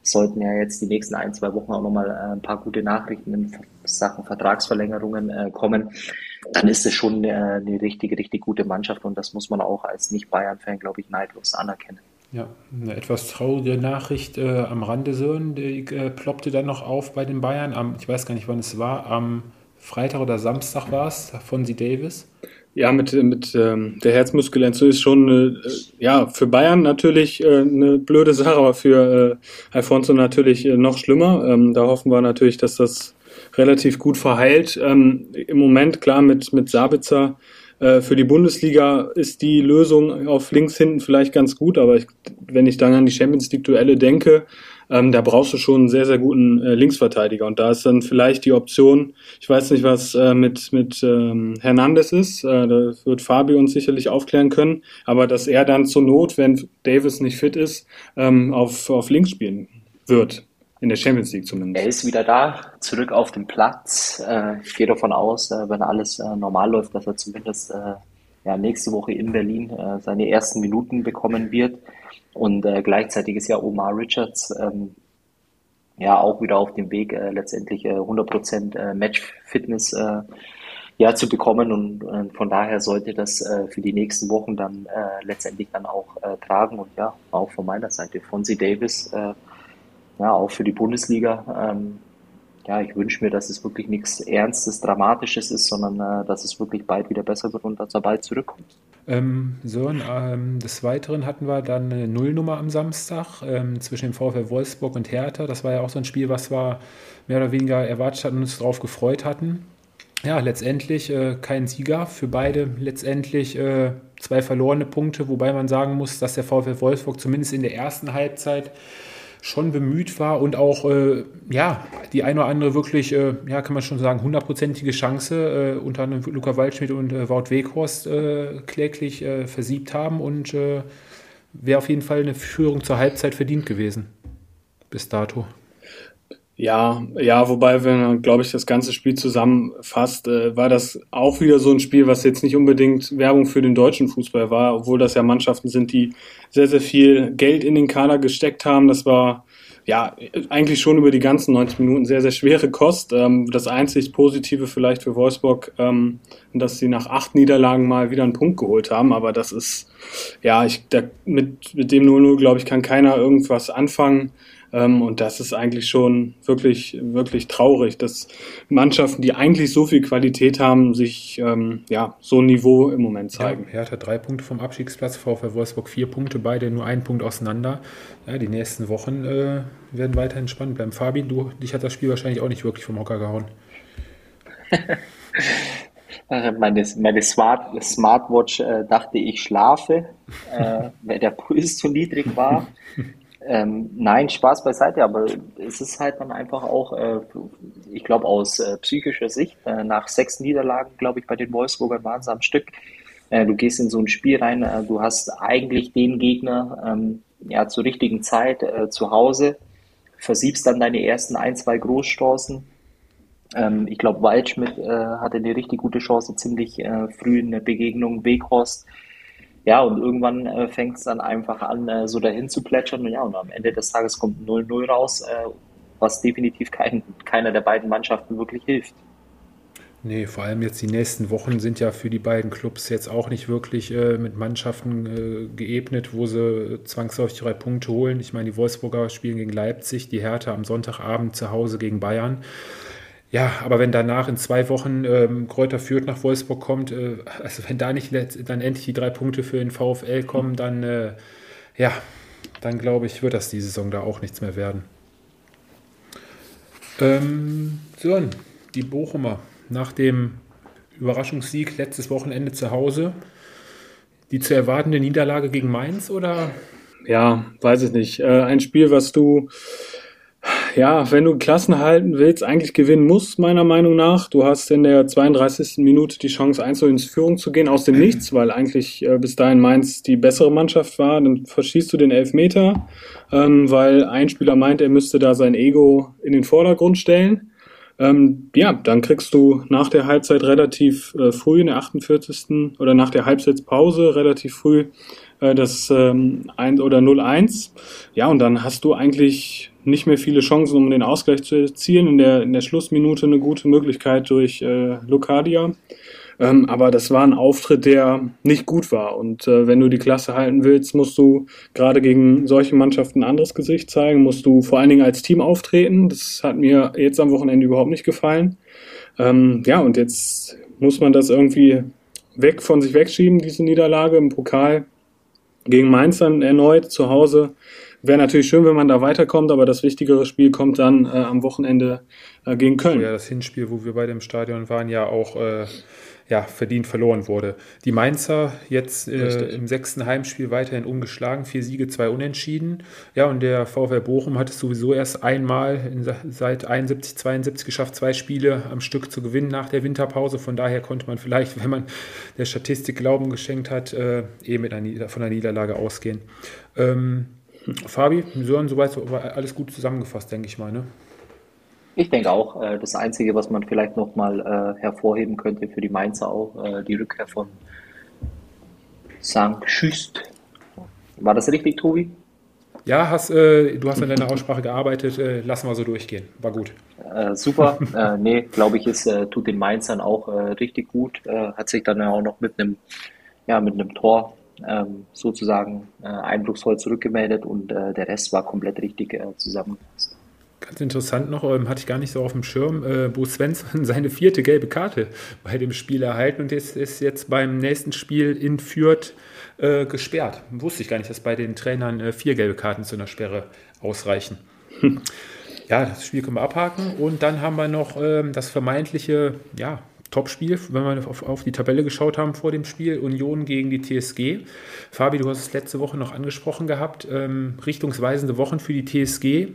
sollten ja jetzt die nächsten ein, zwei Wochen auch nochmal äh, ein paar gute Nachrichten in Sachen Vertragsverlängerungen äh, kommen, dann ist es schon eine, eine richtige, richtig gute Mannschaft und das muss man auch als Nicht-Bayern-Fan, glaube ich, neidlos anerkennen. Ja, eine etwas traurige Nachricht äh, am Rande, Sören, die äh, ploppte dann noch auf bei den Bayern. Am, ich weiß gar nicht, wann es war, am Freitag oder Samstag war es, von Sie Davis. Ja, mit, mit ähm, der Herzmuskelentzündung ist schon äh, ja für Bayern natürlich äh, eine blöde Sache, aber für äh, Alfonso natürlich äh, noch schlimmer. Ähm, da hoffen wir natürlich, dass das relativ gut verheilt. Ähm, Im Moment klar mit mit Sabitzer äh, für die Bundesliga ist die Lösung auf links hinten vielleicht ganz gut, aber ich, wenn ich dann an die Champions League Duelle denke, ähm, da brauchst du schon einen sehr, sehr guten äh, Linksverteidiger. Und da ist dann vielleicht die Option, ich weiß nicht, was äh, mit, mit ähm, Hernandez ist, äh, da wird Fabi uns sicherlich aufklären können, aber dass er dann zur Not, wenn Davis nicht fit ist, ähm, auf, auf links spielen wird. In der Champions League zumindest. Er ist wieder da, zurück auf dem Platz. Äh, ich gehe davon aus, äh, wenn alles äh, normal läuft, dass er zumindest ja, nächste Woche in Berlin äh, seine ersten Minuten bekommen wird. Und äh, gleichzeitig ist ja Omar Richards ähm, ja auch wieder auf dem Weg, äh, letztendlich äh, 100% äh, Match-Fitness äh, ja, zu bekommen. Und äh, von daher sollte das äh, für die nächsten Wochen dann äh, letztendlich dann auch äh, tragen. Und ja, auch von meiner Seite, Fonzie Davis, äh, ja, auch für die Bundesliga. Ähm, ja, ich wünsche mir, dass es wirklich nichts Ernstes, Dramatisches ist, sondern äh, dass es wirklich bald wieder besser wird und dass er bald zurückkommt. Ähm, so, ähm, des Weiteren hatten wir dann eine Nullnummer am Samstag ähm, zwischen dem VfL Wolfsburg und Hertha. Das war ja auch so ein Spiel, was wir mehr oder weniger erwartet hatten und uns darauf gefreut hatten. Ja, letztendlich äh, kein Sieger für beide. Letztendlich äh, zwei verlorene Punkte, wobei man sagen muss, dass der VfL Wolfsburg zumindest in der ersten Halbzeit schon bemüht war und auch äh, ja, die eine oder andere wirklich, äh, ja, kann man schon sagen, hundertprozentige Chance äh, unter anderem Luca Waldschmidt und äh, Wout Weghorst äh, kläglich äh, versiebt haben und wäre auf jeden Fall eine Führung zur Halbzeit verdient gewesen. Bis dato. Ja, ja, wobei, wenn man, glaube ich, das ganze Spiel zusammenfasst, äh, war das auch wieder so ein Spiel, was jetzt nicht unbedingt Werbung für den deutschen Fußball war, obwohl das ja Mannschaften sind, die sehr, sehr viel Geld in den Kader gesteckt haben. Das war ja eigentlich schon über die ganzen 90 Minuten sehr, sehr schwere Kost. Ähm, das einzig Positive vielleicht für Wolfsburg, ähm, dass sie nach acht Niederlagen mal wieder einen Punkt geholt haben, aber das ist, ja, ich, da, mit, mit dem 0-0, glaube ich, kann keiner irgendwas anfangen. Ähm, und das ist eigentlich schon wirklich, wirklich traurig, dass Mannschaften, die eigentlich so viel Qualität haben, sich ähm, ja, so ein Niveau im Moment zeigen. Ja, Hertha drei Punkte vom Abstiegsplatz, VfL Wolfsburg vier Punkte, beide nur einen Punkt auseinander. Ja, die nächsten Wochen äh, werden weiterhin spannend bleiben. Fabi, du, dich hat das Spiel wahrscheinlich auch nicht wirklich vom Hocker gehauen. meine, meine Smart, Smartwatch äh, dachte, ich schlafe, äh, weil der Puls zu niedrig war. Ähm, nein, Spaß beiseite, aber es ist halt dann einfach auch, äh, ich glaube, aus äh, psychischer Sicht, äh, nach sechs Niederlagen, glaube ich, bei den Wolfsburgern waren es am Stück. Äh, du gehst in so ein Spiel rein, äh, du hast eigentlich den Gegner ähm, ja zur richtigen Zeit äh, zu Hause, versiebst dann deine ersten ein, zwei Großchancen. Ähm, ich glaube, Waldschmidt hatte eine richtig gute Chance, ziemlich früh in der Begegnung. Weghorst ja, und irgendwann äh, fängt es dann einfach an, äh, so dahin zu plätschern. Und ja, und am Ende des Tages kommt 0-0 raus, äh, was definitiv kein, keiner der beiden Mannschaften wirklich hilft. Nee, vor allem jetzt die nächsten Wochen sind ja für die beiden Clubs jetzt auch nicht wirklich äh, mit Mannschaften äh, geebnet, wo sie zwangsläufig drei Punkte holen. Ich meine, die Wolfsburger spielen gegen Leipzig, die Hertha am Sonntagabend zu Hause gegen Bayern. Ja, aber wenn danach in zwei Wochen ähm, Kräuter Fürth nach Wolfsburg kommt, äh, also wenn da nicht dann endlich die drei Punkte für den VfL kommen, dann äh, ja, dann glaube ich, wird das die Saison da auch nichts mehr werden. Ähm, so, die Bochumer nach dem Überraschungssieg letztes Wochenende zu Hause, die zu erwartende Niederlage gegen Mainz oder? Ja, weiß ich nicht. Äh, ein Spiel, was du ja, wenn du Klassen halten willst, eigentlich gewinnen musst, meiner Meinung nach. Du hast in der 32. Minute die Chance, 1 ins Führung zu gehen, aus dem mhm. Nichts, weil eigentlich äh, bis dahin Mainz die bessere Mannschaft war. Dann verschießt du den Elfmeter, ähm, weil ein Spieler meint, er müsste da sein Ego in den Vordergrund stellen. Ähm, ja, dann kriegst du nach der Halbzeit relativ äh, früh, in der 48. oder nach der Halbzeitpause relativ früh äh, das ähm, 1 oder 0-1. Ja, und dann hast du eigentlich nicht mehr viele Chancen, um den Ausgleich zu erzielen. In der, in der Schlussminute eine gute Möglichkeit durch äh, Locadia. Ähm, aber das war ein Auftritt, der nicht gut war. Und äh, wenn du die Klasse halten willst, musst du gerade gegen solche Mannschaften ein anderes Gesicht zeigen, musst du vor allen Dingen als Team auftreten. Das hat mir jetzt am Wochenende überhaupt nicht gefallen. Ähm, ja, und jetzt muss man das irgendwie weg von sich wegschieben, diese Niederlage im Pokal gegen Mainz dann erneut zu Hause. Wäre natürlich schön, wenn man da weiterkommt, aber das wichtigere Spiel kommt dann äh, am Wochenende äh, gegen Köln. Ja, das Hinspiel, wo wir beide im Stadion waren, ja auch äh, ja, verdient verloren wurde. Die Mainzer jetzt äh, im sechsten Heimspiel weiterhin ungeschlagen, vier Siege, zwei Unentschieden. Ja, und der VfL Bochum hat es sowieso erst einmal in, seit 71, 72 geschafft, zwei Spiele am Stück zu gewinnen nach der Winterpause. Von daher konnte man vielleicht, wenn man der Statistik Glauben geschenkt hat, äh, eh mit einer, von einer Niederlage ausgehen. Ähm, Fabi, Sören, soweit alles gut zusammengefasst, denke ich mal. Ne? Ich denke auch, äh, das Einzige, was man vielleicht nochmal äh, hervorheben könnte für die Mainzer auch, äh, die Rückkehr von St. Schüst. War das richtig, Tobi? Ja, hast, äh, du hast an deiner Aussprache gearbeitet, äh, lassen wir so durchgehen. War gut. Äh, super. äh, nee, glaube ich, es tut den Mainzern auch richtig gut. Hat sich dann ja auch noch mit einem ja, mit einem Tor ähm, sozusagen äh, eindrucksvoll zurückgemeldet und äh, der Rest war komplett richtig äh, zusammengefasst. Ganz interessant noch, ähm, hatte ich gar nicht so auf dem Schirm, äh, Bo Svensson seine vierte gelbe Karte bei dem Spiel erhalten und ist, ist jetzt beim nächsten Spiel in Fürth äh, gesperrt. Wusste ich gar nicht, dass bei den Trainern äh, vier gelbe Karten zu einer Sperre ausreichen. Hm. Ja, das Spiel können wir abhaken und dann haben wir noch ähm, das vermeintliche, ja, Topspiel, wenn wir auf, auf, die Tabelle geschaut haben vor dem Spiel, Union gegen die TSG. Fabi, du hast es letzte Woche noch angesprochen gehabt, ähm, richtungsweisende Wochen für die TSG.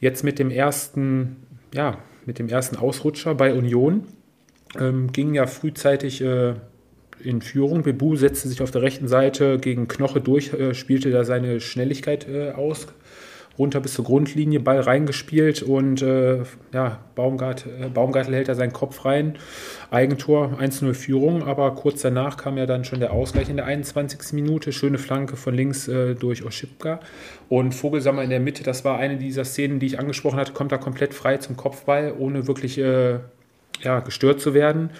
Jetzt mit dem ersten, ja, mit dem ersten Ausrutscher bei Union ähm, ging ja frühzeitig äh, in Führung. Bebu setzte sich auf der rechten Seite gegen Knoche durch, äh, spielte da seine Schnelligkeit äh, aus, runter bis zur Grundlinie, Ball reingespielt und äh, ja, Baumgart, äh, Baumgartel hält da seinen Kopf rein. Eigentor 1-0 Führung, aber kurz danach kam ja dann schon der Ausgleich in der 21. Minute. Schöne Flanke von links äh, durch Oschipka. Und Vogelsammer in der Mitte, das war eine dieser Szenen, die ich angesprochen hatte, kommt da komplett frei zum Kopfball, ohne wirklich äh, ja, gestört zu werden.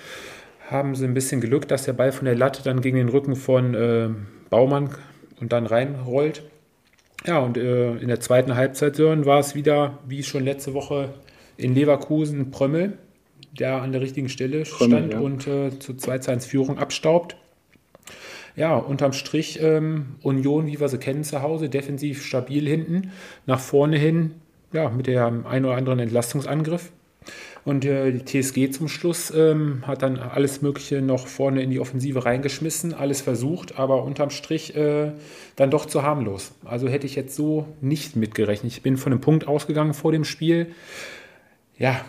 Haben sie ein bisschen Glück, dass der Ball von der Latte dann gegen den Rücken von äh, Baumann und dann reinrollt. Ja, und äh, in der zweiten Halbzeit, war es wieder, wie schon letzte Woche in Leverkusen, Prömmel, der an der richtigen Stelle Prömmel, stand ja. und äh, zu 2-1 Führung abstaubt. Ja, unterm Strich ähm, Union, wie wir sie kennen zu Hause, defensiv stabil hinten, nach vorne hin, ja, mit dem ein oder anderen Entlastungsangriff. Und äh, die TSG zum Schluss ähm, hat dann alles Mögliche noch vorne in die Offensive reingeschmissen, alles versucht, aber unterm Strich äh, dann doch zu harmlos. Also hätte ich jetzt so nicht mitgerechnet. Ich bin von einem Punkt ausgegangen vor dem Spiel. Ja,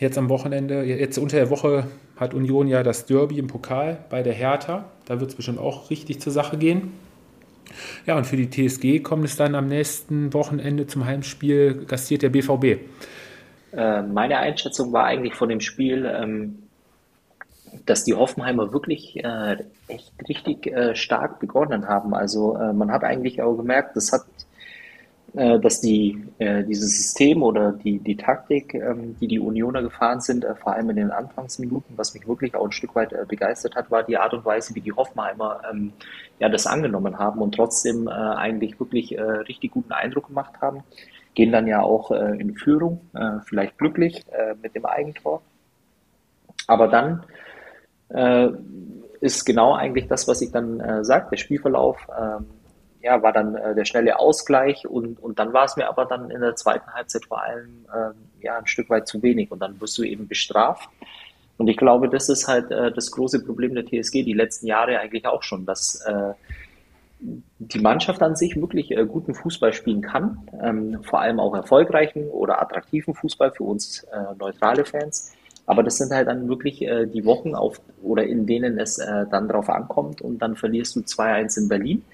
jetzt am Wochenende, jetzt unter der Woche hat Union ja das Derby im Pokal bei der Hertha. Da wird es bestimmt auch richtig zur Sache gehen. Ja, und für die TSG kommt es dann am nächsten Wochenende zum Heimspiel, gastiert der BVB. Äh, meine Einschätzung war eigentlich von dem Spiel, ähm, dass die Hoffenheimer wirklich äh, echt richtig äh, stark begonnen haben. Also äh, man hat eigentlich auch gemerkt, das hat, äh, dass die äh, dieses System oder die die Taktik, ähm, die die Unioner gefahren sind, vor allem in den Anfangsminuten, was mich wirklich auch ein Stück weit begeistert hat, war die Art und Weise, wie die Hoffenheimer ähm, ja das angenommen haben und trotzdem eigentlich wirklich richtig guten Eindruck gemacht haben gehen dann ja auch äh, in Führung, äh, vielleicht glücklich äh, mit dem Eigentor. Aber dann äh, ist genau eigentlich das, was ich dann äh, sage, der Spielverlauf, ähm, ja, war dann äh, der schnelle Ausgleich und, und dann war es mir aber dann in der zweiten Halbzeit vor allem ähm, ja, ein Stück weit zu wenig und dann wirst du eben bestraft. Und ich glaube, das ist halt äh, das große Problem der TSG die letzten Jahre eigentlich auch schon, dass die Mannschaft an sich wirklich äh, guten Fußball spielen kann, ähm, vor allem auch erfolgreichen oder attraktiven Fußball für uns äh, neutrale Fans. Aber das sind halt dann wirklich äh, die Wochen auf oder in denen es äh, dann drauf ankommt und dann verlierst du 2-1 in Berlin.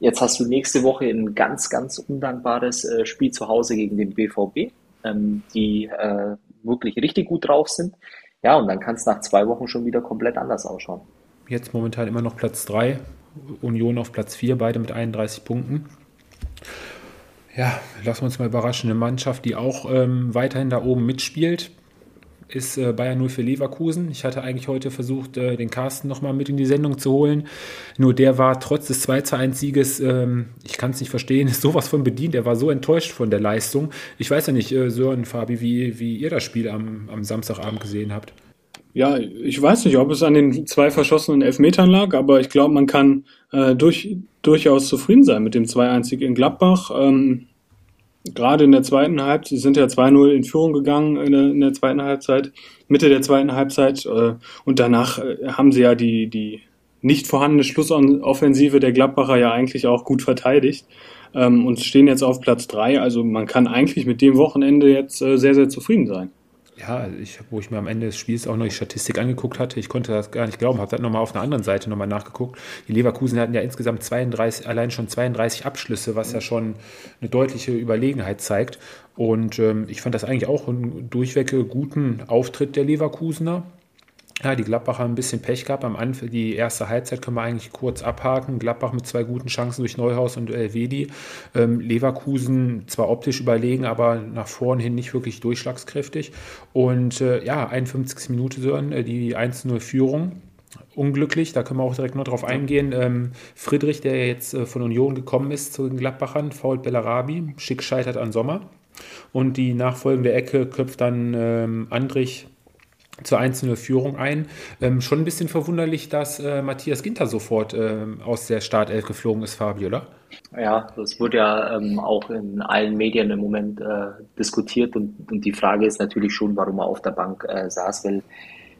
Jetzt hast du nächste Woche ein ganz, ganz undankbares äh, Spiel zu Hause gegen den BVB, ähm, die äh, wirklich richtig gut drauf sind. Ja, und dann kann es nach zwei Wochen schon wieder komplett anders ausschauen. Jetzt momentan immer noch Platz 3 Union auf Platz 4, beide mit 31 Punkten. Ja, lassen wir uns mal überraschen. Eine Mannschaft, die auch ähm, weiterhin da oben mitspielt, ist äh, Bayern 0 für Leverkusen. Ich hatte eigentlich heute versucht, äh, den Carsten nochmal mit in die Sendung zu holen. Nur der war trotz des 2 zu 1 Sieges, ähm, ich kann es nicht verstehen, ist sowas von bedient. Er war so enttäuscht von der Leistung. Ich weiß ja nicht, äh, Sören, Fabi, wie, wie ihr das Spiel am, am Samstagabend gesehen habt. Ja, ich weiß nicht, ob es an den zwei verschossenen Elfmetern lag, aber ich glaube, man kann äh, durch, durchaus zufrieden sein mit dem 2-1 in Gladbach. Ähm, gerade in der zweiten Halbzeit, sie sind ja 2-0 in Führung gegangen in der, in der, zweiten Halbzeit, Mitte der zweiten Halbzeit äh, und danach äh, haben sie ja die, die nicht vorhandene Schlussoffensive der Gladbacher ja eigentlich auch gut verteidigt ähm, und stehen jetzt auf Platz 3. Also man kann eigentlich mit dem Wochenende jetzt äh, sehr, sehr zufrieden sein. Ja, also ich, wo ich mir am Ende des Spiels auch noch die Statistik angeguckt hatte, ich konnte das gar nicht glauben, habe dann nochmal auf einer anderen Seite nochmal nachgeguckt. Die Leverkusen hatten ja insgesamt 32, allein schon 32 Abschlüsse, was ja schon eine deutliche Überlegenheit zeigt. Und ähm, ich fand das eigentlich auch einen durchweg guten Auftritt der Leverkusener. Ja, die Gladbacher haben ein bisschen Pech gehabt. Am Anfang, die erste Halbzeit können wir eigentlich kurz abhaken. Gladbach mit zwei guten Chancen durch Neuhaus und Elvedi. Ähm, Leverkusen zwar optisch überlegen, aber nach vorn hin nicht wirklich durchschlagskräftig. Und äh, ja, 51. Minute Sören, äh, die 1-0-Führung. Unglücklich, da können wir auch direkt noch drauf eingehen. Ähm, Friedrich, der jetzt äh, von Union gekommen ist zu den Gladbachern, fault Bellarabi, schick scheitert an Sommer. Und die nachfolgende Ecke köpft dann ähm, Andrich zur einzelnen Führung ein. Ähm, schon ein bisschen verwunderlich, dass äh, Matthias Ginter sofort äh, aus der Startelf geflogen ist, Fabio, oder? Ja, das wurde ja ähm, auch in allen Medien im Moment äh, diskutiert und, und, die Frage ist natürlich schon, warum er auf der Bank äh, saß, weil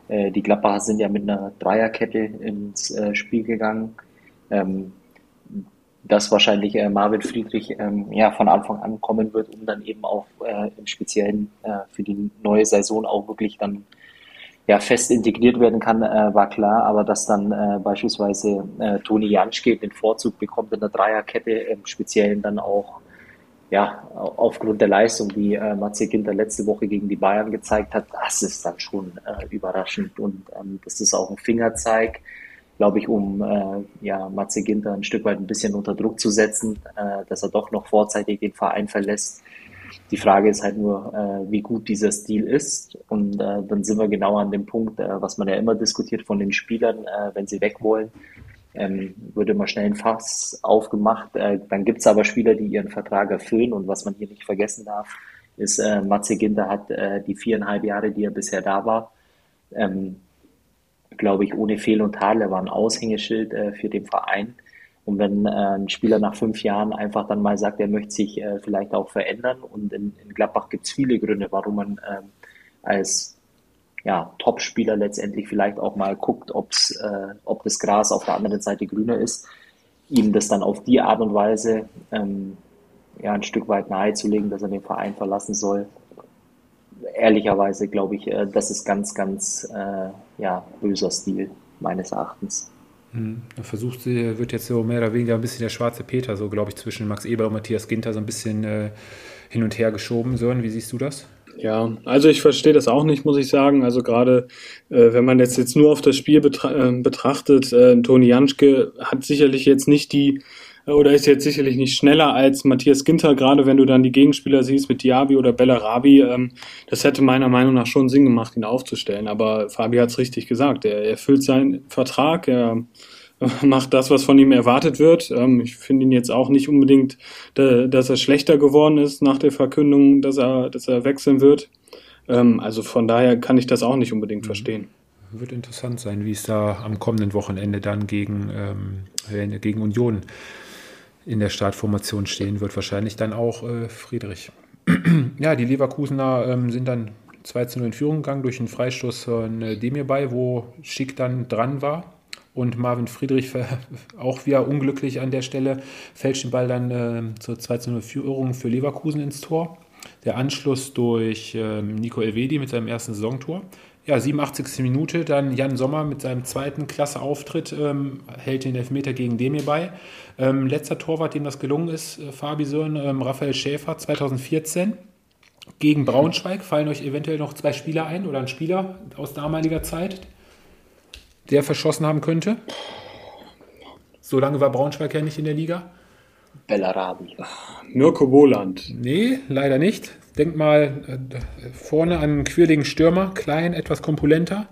äh, die Gladbacher sind ja mit einer Dreierkette ins äh, Spiel gegangen. Ähm, dass wahrscheinlich Marvin Friedrich ähm, ja von Anfang an kommen wird, um dann eben auch im Speziellen für die neue Saison auch wirklich dann ja, fest integriert werden kann, äh, war klar, aber dass dann äh, beispielsweise äh, Toni Janschke den Vorzug bekommt in der Dreierkette, im Speziellen dann auch ja, aufgrund der Leistung, die äh, Matze Ginter letzte Woche gegen die Bayern gezeigt hat, das ist dann schon äh, überraschend und ähm, das ist auch ein Fingerzeig, glaube ich, um äh, ja, Matze Ginter ein Stück weit ein bisschen unter Druck zu setzen, äh, dass er doch noch vorzeitig den Verein verlässt. Die Frage ist halt nur, äh, wie gut dieser Stil ist. Und äh, dann sind wir genau an dem Punkt, äh, was man ja immer diskutiert von den Spielern, äh, wenn sie weg wollen. Ähm, würde immer schnell ein Fass aufgemacht. Äh, dann gibt es aber Spieler, die ihren Vertrag erfüllen. Und was man hier nicht vergessen darf, ist, äh, Matze Ginter hat die viereinhalb Jahre, die er bisher da war, ähm, glaube ich, ohne Fehl und Tadel. Er war ein Aushängeschild für den Verein. Und wenn äh, ein Spieler nach fünf Jahren einfach dann mal sagt, er möchte sich äh, vielleicht auch verändern und in, in Gladbach gibt es viele Gründe, warum man äh, als ja, Top-Spieler letztendlich vielleicht auch mal guckt, ob's, äh, ob das Gras auf der anderen Seite grüner ist, ihm das dann auf die Art und Weise ähm, ja, ein Stück weit nahezulegen, dass er den Verein verlassen soll. Ehrlicherweise glaube ich, äh, das ist ganz, ganz äh, ja, böser Stil meines Erachtens. Hm. Er versucht, wird jetzt so mehr oder weniger ein bisschen der schwarze Peter, so glaube ich, zwischen Max Eber und Matthias Ginter so ein bisschen äh, hin und her geschoben. Sören, wie siehst du das? Ja, also ich verstehe das auch nicht, muss ich sagen. Also gerade äh, wenn man jetzt, jetzt nur auf das Spiel betra äh, betrachtet, äh, Toni Janschke hat sicherlich jetzt nicht die oder ist jetzt sicherlich nicht schneller als Matthias Ginter, gerade wenn du dann die Gegenspieler siehst mit Diaby oder Bellarabi. Ähm, das hätte meiner Meinung nach schon Sinn gemacht, ihn aufzustellen. Aber Fabi hat es richtig gesagt. Er erfüllt seinen Vertrag, er macht das, was von ihm erwartet wird. Ähm, ich finde ihn jetzt auch nicht unbedingt, dass er schlechter geworden ist nach der Verkündung, dass er, dass er wechseln wird. Ähm, also von daher kann ich das auch nicht unbedingt mhm. verstehen. Wird interessant sein, wie es da am kommenden Wochenende dann gegen, ähm, gegen Union in der Startformation stehen wird, wahrscheinlich dann auch äh, Friedrich. ja, die Leverkusener ähm, sind dann 2 zu 0 in Führung gegangen durch einen Freistoß von äh, Demirbay, wo Schick dann dran war. Und Marvin Friedrich, auch wieder unglücklich an der Stelle, fälscht den Ball dann äh, zur 2 zu 0 Führung für Leverkusen ins Tor. Der Anschluss durch äh, Nico Elvedi mit seinem ersten Saisontor ja, 87. Minute, dann Jan Sommer mit seinem zweiten Klasse-Auftritt ähm, hält den Elfmeter gegen Demir bei. Ähm, letzter Torwart, dem das gelungen ist, äh, Fabi Söhn, ähm, Raphael Schäfer 2014 gegen Braunschweig. Fallen euch eventuell noch zwei Spieler ein oder ein Spieler aus damaliger Zeit, der verschossen haben könnte? So lange war Braunschweig ja nicht in der Liga. Bellarabi. Mirko Boland. Nee, leider nicht. Denk mal äh, vorne an einen quirligen Stürmer, klein, etwas kompulenter.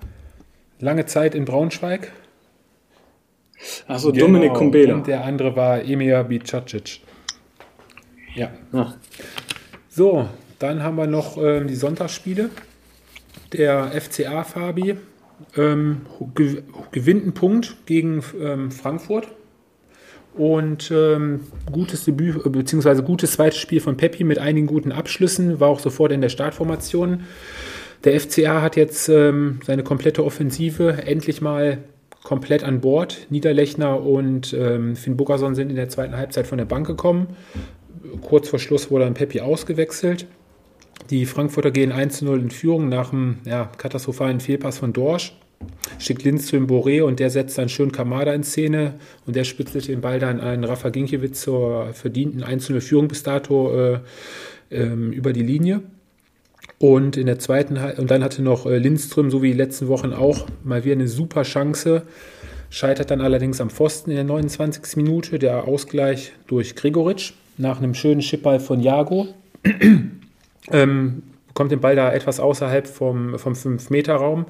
Lange Zeit in Braunschweig. Achso, genau. Dominik Kumbela. Und der andere war Emir Bicacic. Ja. Ach. So, dann haben wir noch ähm, die Sonntagsspiele. Der FCA Fabi ähm, gewinnt einen Punkt gegen ähm, Frankfurt Und ähm, gutes Debüt, äh, beziehungsweise gutes zweites Spiel von Peppi mit einigen guten Abschlüssen, war auch sofort in der Startformation. Der FCA hat jetzt ähm, seine komplette Offensive endlich mal komplett an Bord. Niederlechner und ähm, Finn Bogerson sind in der zweiten Halbzeit von der Bank gekommen. Kurz vor Schluss wurde dann Peppi ausgewechselt. Die Frankfurter gehen 1-0 in Führung nach einem ja, katastrophalen Fehlpass von Dorsch schickt Linz zu Boré und der setzt dann schön Kamada in Szene und der spitzelt den Ball dann an Rafa Ginkiewicz zur verdienten einzelnen Führung bis dato äh, ähm, über die Linie. Und in der zweiten und dann hatte noch äh, Lindström, so wie die letzten Wochen auch, mal wieder eine super Chance. Scheitert dann allerdings am Pfosten in der 29. Minute. Der Ausgleich durch Gregoritsch nach einem schönen Chipball von Jago. ähm, bekommt den Ball da etwas außerhalb vom, vom 5-Meter-Raum.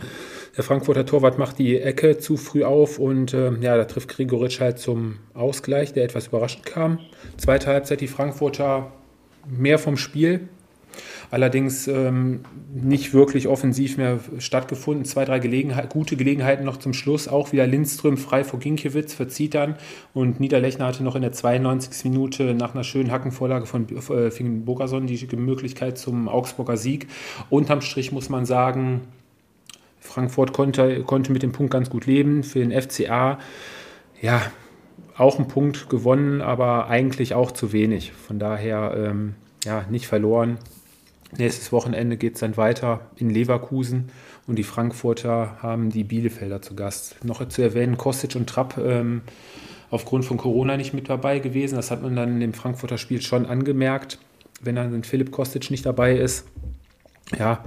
Der Frankfurter Torwart macht die Ecke zu früh auf und äh, ja, da trifft Gregoritsch halt zum Ausgleich, der etwas überraschend kam. Zweite Halbzeit die Frankfurter mehr vom Spiel, allerdings ähm, nicht wirklich offensiv mehr stattgefunden. Zwei, drei Gelegenheit, gute Gelegenheiten noch zum Schluss. Auch wieder Lindström frei vor Ginkiewicz, verzieht dann. Und Niederlechner hatte noch in der 92. Minute nach einer schönen Hackenvorlage von äh, Fingen Bogerson die Möglichkeit zum Augsburger Sieg. Unterm Strich muss man sagen, Frankfurt konnte, konnte mit dem Punkt ganz gut leben. Für den FCA, ja, auch ein Punkt gewonnen, aber eigentlich auch zu wenig. Von daher, ähm, ja, nicht verloren. Nächstes Wochenende geht es dann weiter in Leverkusen und die Frankfurter haben die Bielefelder zu Gast. Noch zu erwähnen, Kostic und Trapp ähm, aufgrund von Corona nicht mit dabei gewesen. Das hat man dann im Frankfurter Spiel schon angemerkt, wenn dann Philipp Kostic nicht dabei ist. Ja,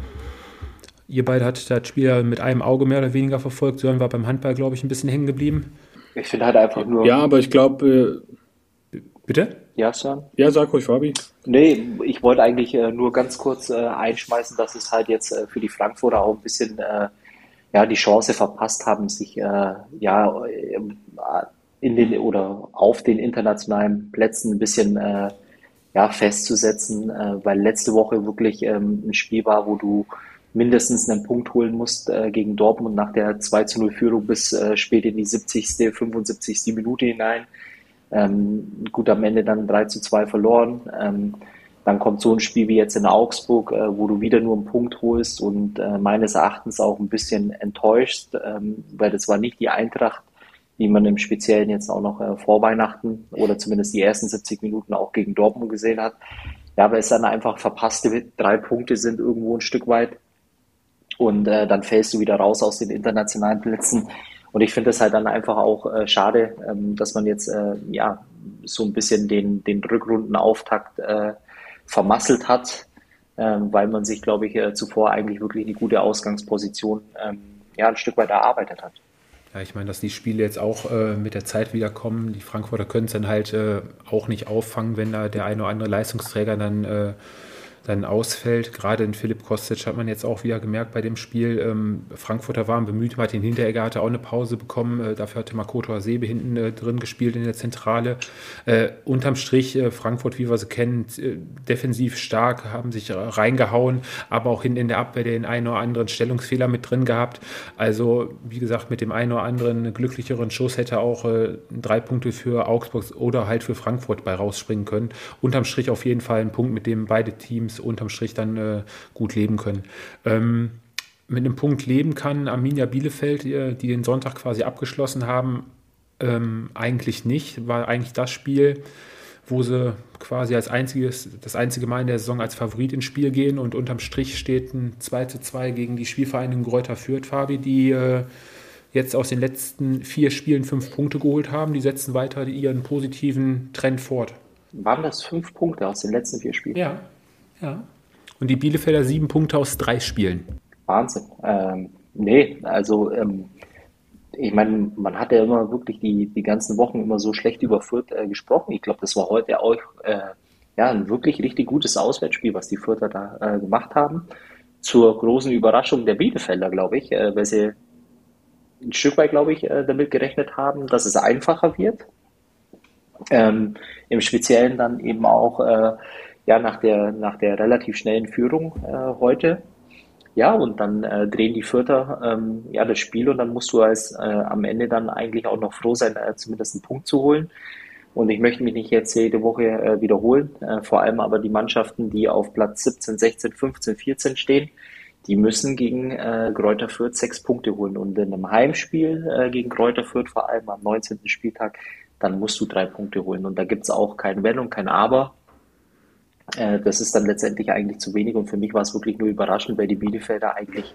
Ihr beide hattet das Spiel mit einem Auge mehr oder weniger verfolgt. Sören war beim Handball, glaube ich, ein bisschen hängen geblieben. Ich finde halt einfach nur. Ja, aber ich glaube. Äh, Bitte? Ja, Sören? Ja, sag ruhig, Fabi. Nee, ich wollte eigentlich äh, nur ganz kurz äh, einschmeißen, dass es halt jetzt äh, für die Frankfurter auch ein bisschen äh, ja, die Chance verpasst haben, sich äh, ja in den oder auf den internationalen Plätzen ein bisschen ja, festzusetzen, weil letzte Woche wirklich ähm, ein Spiel war, wo du mindestens einen Punkt holen musst äh, gegen Dortmund nach der 2 zu 0 Führung bis äh, spät in die 70., 75. Minute hinein. Ähm, gut am Ende dann 3 zu 2 verloren. Ähm, dann kommt so ein Spiel wie jetzt in Augsburg, äh, wo du wieder nur einen Punkt holst und äh, meines Erachtens auch ein bisschen enttäuscht, ähm, weil das war nicht die Eintracht, die man im Speziellen jetzt auch noch äh, vor Weihnachten oder zumindest die ersten 70 Minuten auch gegen Dortmund gesehen hat. Ja, aber es dann einfach verpasste drei Punkte sind irgendwo ein Stück weit und äh, dann fällst du wieder raus aus den internationalen Plätzen. Und ich finde es halt dann einfach auch äh, schade, ähm, dass man jetzt äh, ja so ein bisschen den, den Rückrundenauftakt äh, vermasselt hat, äh, weil man sich, glaube ich, äh, zuvor eigentlich wirklich eine gute Ausgangsposition ähm, ja, ein Stück weit erarbeitet hat. Ja, ich meine, dass die Spiele jetzt auch äh, mit der Zeit wieder kommen. Die Frankfurter können es dann halt äh, auch nicht auffangen, wenn da der eine oder andere Leistungsträger dann äh, dann ausfällt. Gerade in Philipp Kostic hat man jetzt auch wieder gemerkt bei dem Spiel. Ähm, Frankfurter waren bemüht, Martin Hinteregger hatte auch eine Pause bekommen. Äh, dafür hatte Makoto Asebe hinten äh, drin gespielt in der Zentrale. Äh, unterm Strich äh, Frankfurt, wie wir sie kennen, äh, defensiv stark, haben sich reingehauen, aber auch hinten in der Abwehr den einen oder anderen Stellungsfehler mit drin gehabt. Also, wie gesagt, mit dem einen oder anderen glücklicheren Schuss hätte auch äh, drei Punkte für Augsburg oder halt für Frankfurt bei rausspringen können. Unterm Strich auf jeden Fall ein Punkt, mit dem beide Teams unterm Strich dann äh, gut leben können. Ähm, mit einem Punkt leben kann Arminia Bielefeld, die, die den Sonntag quasi abgeschlossen haben, ähm, eigentlich nicht. War eigentlich das Spiel, wo sie quasi als einziges, das einzige Mal in der Saison als Favorit ins Spiel gehen und unterm Strich steht ein 2 zu 2 gegen die Spielvereinigung Gräuter Fürth, Fabi, die äh, jetzt aus den letzten vier Spielen fünf Punkte geholt haben. Die setzen weiter ihren positiven Trend fort. Waren das fünf Punkte aus den letzten vier Spielen? Ja. Ja. Und die Bielefelder sieben Punkte aus drei Spielen. Wahnsinn. Ähm, nee, also ähm, ich meine, man hat ja immer wirklich die, die ganzen Wochen immer so schlecht über Fürth äh, gesprochen. Ich glaube, das war heute auch äh, ja, ein wirklich richtig gutes Auswärtsspiel, was die Fürther da äh, gemacht haben. Zur großen Überraschung der Bielefelder, glaube ich, äh, weil sie ein Stück weit, glaube ich, äh, damit gerechnet haben, dass es einfacher wird. Ähm, Im Speziellen dann eben auch äh, ja, nach der, nach der relativ schnellen Führung äh, heute. Ja, und dann äh, drehen die Vierter ähm, ja, das Spiel und dann musst du als äh, am Ende dann eigentlich auch noch froh sein, äh, zumindest einen Punkt zu holen. Und ich möchte mich nicht jetzt jede Woche äh, wiederholen, äh, vor allem aber die Mannschaften, die auf Platz 17, 16, 15, 14 stehen, die müssen gegen äh, Kräuter Fürth sechs Punkte holen. Und in einem Heimspiel äh, gegen Kräuter Fürth, vor allem am 19. Spieltag, dann musst du drei Punkte holen. Und da gibt's auch kein Wenn und kein Aber. Äh, das ist dann letztendlich eigentlich zu wenig. Und für mich war es wirklich nur überraschend, weil die Bielefelder eigentlich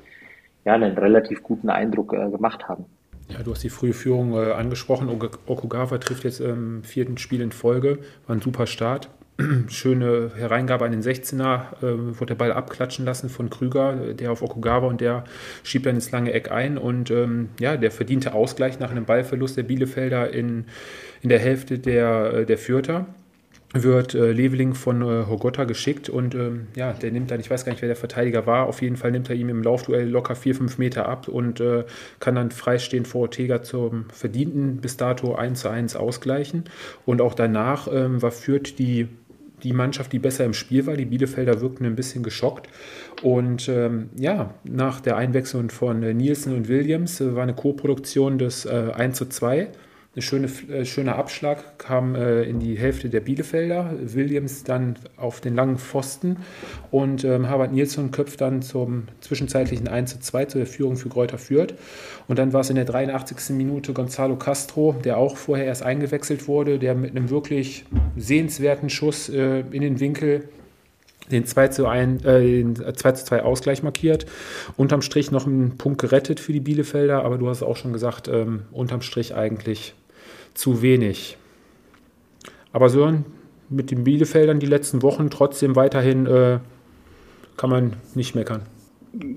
ja, einen relativ guten Eindruck äh, gemacht haben. Ja, du hast die frühe Führung äh, angesprochen. Okugawa trifft jetzt im vierten Spiel in Folge. War ein super Start. Schöne Hereingabe an den 16er, äh, wurde der Ball abklatschen lassen von Krüger, der auf Okugawa und der schiebt dann ins lange Eck ein. Und ähm, ja, der verdiente Ausgleich nach einem Ballverlust der Bielefelder in, in der Hälfte der, äh, der Fürther wird äh, Leveling von äh, Hogotta geschickt und ähm, ja, der nimmt dann, ich weiß gar nicht, wer der Verteidiger war, auf jeden Fall nimmt er ihm im Laufduell locker 4, 5 Meter ab und äh, kann dann freistehend vor Ortega zum verdienten bis dato 1 zu 1 ausgleichen. Und auch danach ähm, war Fürth die, die Mannschaft, die besser im Spiel war. Die Bielefelder wirkten ein bisschen geschockt. Und ähm, ja, nach der Einwechslung von äh, Nielsen und Williams äh, war eine Co-Produktion des äh, 1 zu 2 ein schöne, äh, schöner Abschlag kam äh, in die Hälfte der Bielefelder. Williams dann auf den langen Pfosten und ähm, Harvard Nilsson köpft dann zum zwischenzeitlichen 1 zu 2 zur Führung für Kräuter Fürth. Und dann war es in der 83. Minute Gonzalo Castro, der auch vorher erst eingewechselt wurde, der mit einem wirklich sehenswerten Schuss äh, in den Winkel den 2 zu, 1, äh, den 2 zu 2 Ausgleich markiert. Unterm Strich noch einen Punkt gerettet für die Bielefelder, aber du hast auch schon gesagt, ähm, unterm Strich eigentlich zu wenig. Aber Sören, mit den Bielefeldern die letzten Wochen trotzdem weiterhin äh, kann man nicht meckern.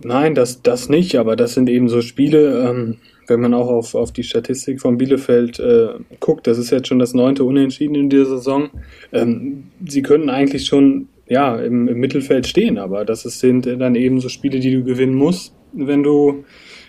Nein, das, das nicht, aber das sind eben so Spiele, ähm, wenn man auch auf, auf die Statistik von Bielefeld äh, guckt, das ist jetzt schon das neunte Unentschieden in dieser Saison. Ähm, sie können eigentlich schon ja, im, im Mittelfeld stehen, aber das sind dann eben so Spiele, die du gewinnen musst, wenn du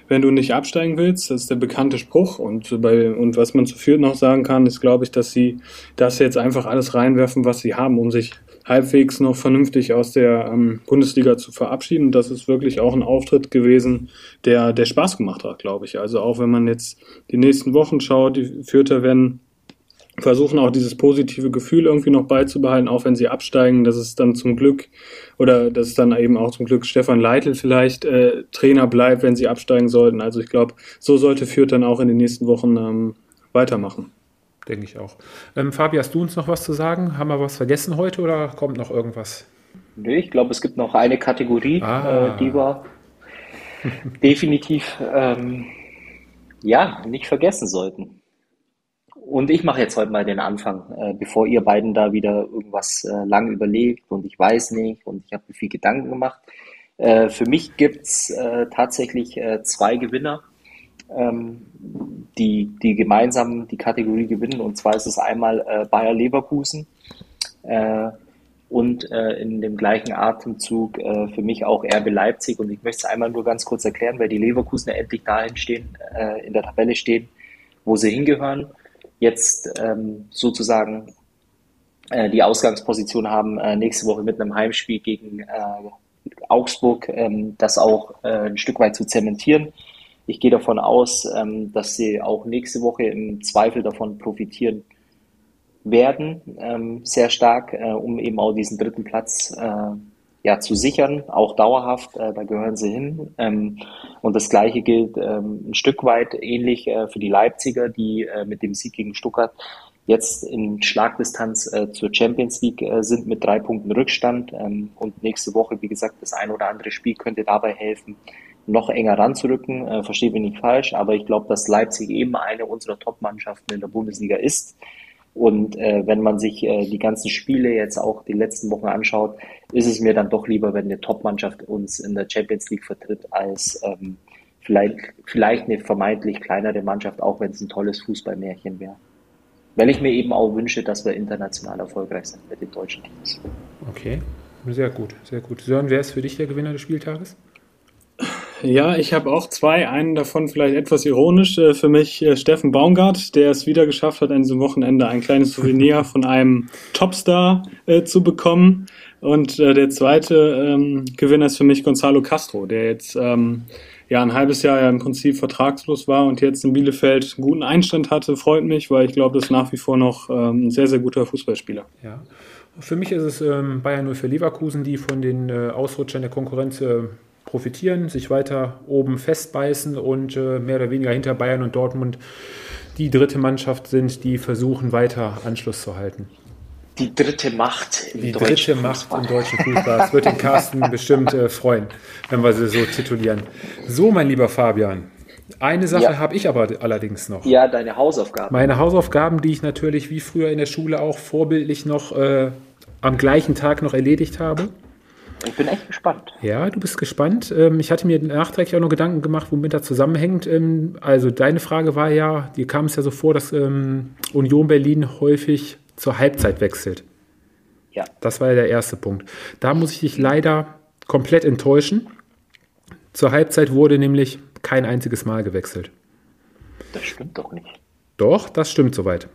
wenn du nicht absteigen willst. Das ist der bekannte Spruch. Und, bei, und was man zu Fürth noch sagen kann, ist, glaube ich, dass sie das jetzt einfach alles reinwerfen, was sie haben, um sich halbwegs noch vernünftig aus der ähm, Bundesliga zu verabschieden. Das ist wirklich auch ein Auftritt gewesen, der, der Spaß gemacht hat, glaube ich. Also auch wenn man jetzt die nächsten Wochen schaut, die Fürther werden versuchen auch dieses positive Gefühl irgendwie noch beizubehalten, auch wenn sie absteigen, dass es dann zum Glück oder dass es dann eben auch zum Glück Stefan Leitl vielleicht äh, Trainer bleibt, wenn sie absteigen sollten. Also ich glaube, so sollte Fürth dann auch in den nächsten Wochen ähm, weitermachen. Denke ich auch. Ähm, Fabi, hast du uns noch was zu sagen? Haben wir was vergessen heute oder kommt noch irgendwas? Nö, ich glaube, es gibt noch eine Kategorie, ah. äh, die wir definitiv ähm, ja nicht vergessen sollten. Und ich mache jetzt heute mal den Anfang, äh, bevor ihr beiden da wieder irgendwas äh, lang überlegt und ich weiß nicht und ich habe mir viel Gedanken gemacht. Äh, für mich gibt's äh, tatsächlich zwei Gewinner, ähm, die, die gemeinsam die Kategorie gewinnen. Und zwar ist es einmal Bayer Leverkusen und in dem gleichen Atemzug für mich auch RB Leipzig. Und ich möchte es einmal nur ganz kurz erklären, weil die Leverkusener endlich dahin stehen, in der Tabelle stehen, wo sie hingehören jetzt ähm, sozusagen äh, die Ausgangsposition haben, äh, nächste Woche mit einem Heimspiel gegen äh, Augsburg, ähm, das auch äh, ein Stück weit zu zementieren. Ich gehe davon aus, ähm, dass sie auch nächste Woche im Zweifel davon profitieren werden, ähm, sehr stark, äh, um eben auch diesen dritten Platz äh, ja, zu sichern, auch dauerhaft, äh, da gehören sie hin. Ähm, und das Gleiche gilt ähm, ein Stück weit ähnlich äh, für die Leipziger, die äh, mit dem Sieg gegen Stuttgart jetzt in Schlagdistanz äh, zur Champions League äh, sind mit drei Punkten Rückstand. Ähm, und nächste Woche, wie gesagt, das ein oder andere Spiel könnte dabei helfen, noch enger ranzurücken. Äh, verstehe mich nicht falsch, aber ich glaube, dass Leipzig eben eine unserer Top-Mannschaften in der Bundesliga ist und äh, wenn man sich äh, die ganzen Spiele jetzt auch die letzten Wochen anschaut, ist es mir dann doch lieber, wenn eine Top-Mannschaft uns in der Champions League vertritt, als ähm, vielleicht, vielleicht eine vermeintlich kleinere Mannschaft, auch wenn es ein tolles Fußballmärchen wäre. Weil ich mir eben auch wünsche, dass wir international erfolgreich sind mit den deutschen Teams. Okay, sehr gut, sehr gut. Sören, wer ist für dich der Gewinner des Spieltages? Ja, ich habe auch zwei. Einen davon vielleicht etwas ironisch. Äh, für mich äh, Steffen Baumgart, der es wieder geschafft hat, an diesem Wochenende ein kleines Souvenir von einem Topstar äh, zu bekommen. Und äh, der zweite ähm, Gewinner ist für mich Gonzalo Castro, der jetzt ähm, ja ein halbes Jahr ja im Prinzip vertragslos war und jetzt in Bielefeld einen guten Einstand hatte, freut mich, weil ich glaube, das ist nach wie vor noch ähm, ein sehr, sehr guter Fußballspieler. Ja. Für mich ist es ähm, Bayern 0 für Leverkusen, die von den äh, Ausrutschern der Konkurrenz äh, profitieren, sich weiter oben festbeißen und äh, mehr oder weniger hinter Bayern und Dortmund die dritte Mannschaft sind, die versuchen, weiter Anschluss zu halten. Die dritte Macht im die dritte Macht im deutschen Fußball. Das wird den Carsten bestimmt äh, freuen, wenn wir sie so titulieren. So, mein lieber Fabian. Eine Sache ja. habe ich aber allerdings noch. Ja, deine Hausaufgaben. Meine Hausaufgaben, die ich natürlich wie früher in der Schule auch vorbildlich noch äh, am gleichen Tag noch erledigt habe. Ich bin echt gespannt. Ja, du bist gespannt. Ähm, ich hatte mir nachträglich auch noch Gedanken gemacht, womit das zusammenhängt. Ähm, also deine Frage war ja, dir kam es ja so vor, dass ähm, Union Berlin häufig zur Halbzeit wechselt. Ja. Das war ja der erste Punkt. Da muss ich dich leider komplett enttäuschen. Zur Halbzeit wurde nämlich kein einziges Mal gewechselt. Das stimmt doch nicht. Doch, das stimmt soweit.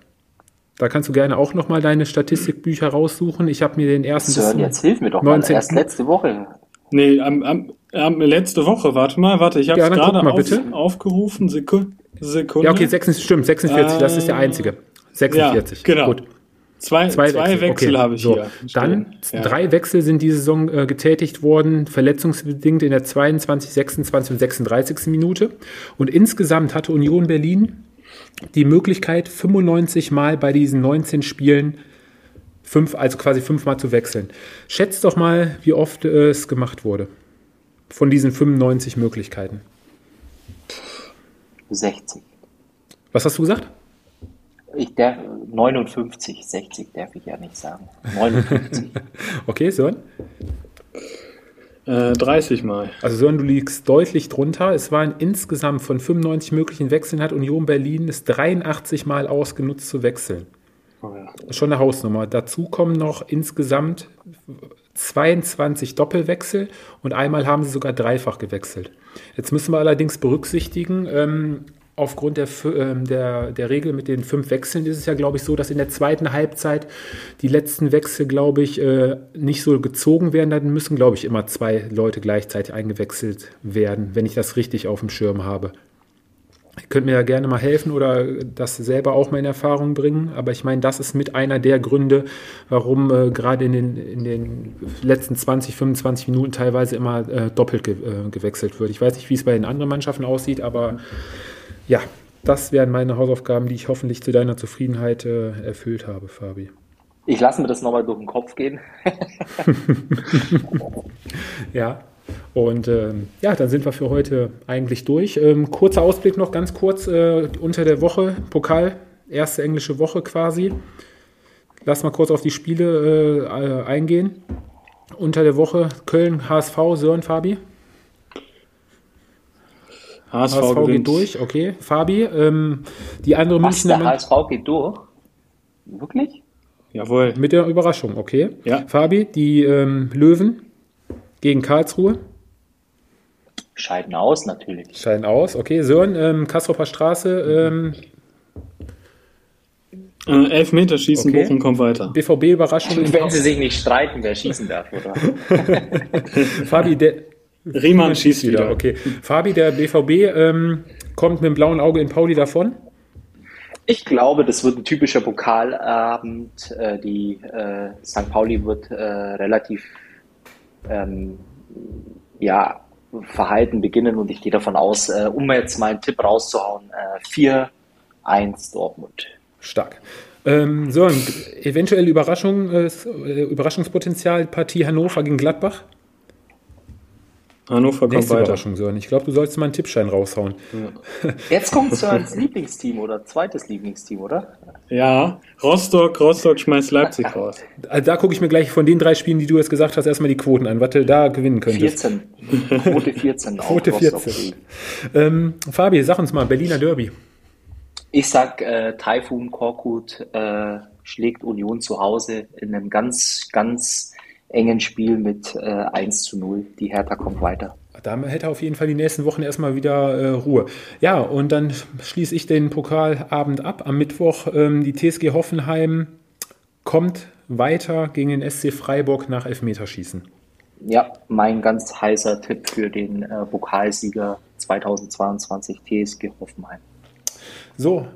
Da kannst du gerne auch nochmal deine Statistikbücher raussuchen. Ich habe mir den ersten. Sören, jetzt hilf mir doch 19. mal. Erst letzte Woche. Nee, am, am, am, letzte Woche, warte mal, warte, ich habe es ja, gerade auf, aufgerufen. Sekunde, Sekunde. Ja, okay, 46, stimmt, 46, äh, das ist der einzige. 46. Ja, genau. Gut. Zwei, zwei, zwei Wechsel, Wechsel okay. habe ich so. hier. Dann ja. drei Wechsel sind diese Saison äh, getätigt worden, verletzungsbedingt in der 22, 26 und 36. Minute. Und insgesamt hatte Union Berlin die Möglichkeit, 95 Mal bei diesen 19 Spielen fünf, also quasi fünfmal zu wechseln. Schätzt doch mal, wie oft es gemacht wurde. Von diesen 95 Möglichkeiten. 60. Was hast du gesagt? Ich darf 59, 60 darf ich ja nicht sagen. 59. okay, Sören? 30 äh, Mal. Also Sören, du liegst deutlich drunter. Es waren insgesamt von 95 möglichen Wechseln hat Union Berlin es 83 Mal ausgenutzt zu wechseln. Oh ja. Schon eine Hausnummer. Dazu kommen noch insgesamt 22 Doppelwechsel und einmal haben sie sogar dreifach gewechselt. Jetzt müssen wir allerdings berücksichtigen, ähm, aufgrund der, ähm, der, der Regel mit den fünf Wechseln ist es ja, glaube ich, so, dass in der zweiten Halbzeit die letzten Wechsel, glaube ich, äh, nicht so gezogen werden. Dann müssen, glaube ich, immer zwei Leute gleichzeitig eingewechselt werden, wenn ich das richtig auf dem Schirm habe. Ihr könnt mir ja gerne mal helfen oder das selber auch mal in Erfahrung bringen. Aber ich meine, das ist mit einer der Gründe, warum äh, gerade in den, in den letzten 20, 25 Minuten teilweise immer äh, doppelt ge äh, gewechselt wird. Ich weiß nicht, wie es bei den anderen Mannschaften aussieht, aber ja, das wären meine Hausaufgaben, die ich hoffentlich zu deiner Zufriedenheit äh, erfüllt habe, Fabi. Ich lasse mir das nochmal durch den Kopf gehen. ja, und ähm, ja, dann sind wir für heute eigentlich durch. Ähm, kurzer Ausblick noch ganz kurz äh, unter der Woche, Pokal, erste englische Woche quasi. Lass mal kurz auf die Spiele äh, eingehen. Unter der Woche Köln, HSV, Sören, Fabi. HSV, HSV geht durch, okay. Fabi, ähm, die andere Was, Münchner. Der HSV geht durch? Wirklich? Jawohl. Mit der Überraschung, okay. Ja. Fabi, die ähm, Löwen gegen Karlsruhe. Scheiden aus, natürlich. Scheiden aus, okay. Sören, ähm, Kastroper Straße. Ähm, äh, Elfmeterschießen, okay. Bochum kommt weiter. BVB-Überraschung. Wenn sie sich nicht streiten, wer schießen darf, oder? Fabi, der, Riemann schießt wieder. Okay. Fabi, der BVB, ähm, kommt mit dem blauen Auge in Pauli davon? Ich glaube, das wird ein typischer Pokalabend. Äh, die äh, St. Pauli wird äh, relativ ähm, ja, verhalten beginnen und ich gehe davon aus, äh, um jetzt mal einen Tipp rauszuhauen, 4-1 äh, Dortmund. Stark. Ähm, so, eventuelle Überraschung, äh, Überraschungspotenzial, Partie Hannover gegen Gladbach? Hannover kommt Nächste weiter. Überraschung, Sören. Ich glaube, du sollst mal einen Tippschein raushauen. Ja. Jetzt kommt Sörens Lieblingsteam oder zweites Lieblingsteam, oder? Ja, Rostock, Rostock schmeißt Leipzig raus. Also da gucke ich mir gleich von den drei Spielen, die du jetzt gesagt hast, erstmal die Quoten an, was du da gewinnen könntest. 14. Quote 14. Quote 14. Ähm, Fabi, sag uns mal, Berliner Derby. Ich sag, äh, Taifun Korkut äh, schlägt Union zu Hause in einem ganz, ganz engen Spiel mit äh, 1 zu 0. Die Hertha kommt weiter. Da hätte er auf jeden Fall die nächsten Wochen erstmal wieder äh, Ruhe. Ja, und dann schließe ich den Pokalabend ab. Am Mittwoch ähm, die TSG Hoffenheim kommt weiter gegen den SC Freiburg nach Elfmeterschießen. Ja, mein ganz heißer Tipp für den äh, Pokalsieger 2022 TSG Hoffenheim. So.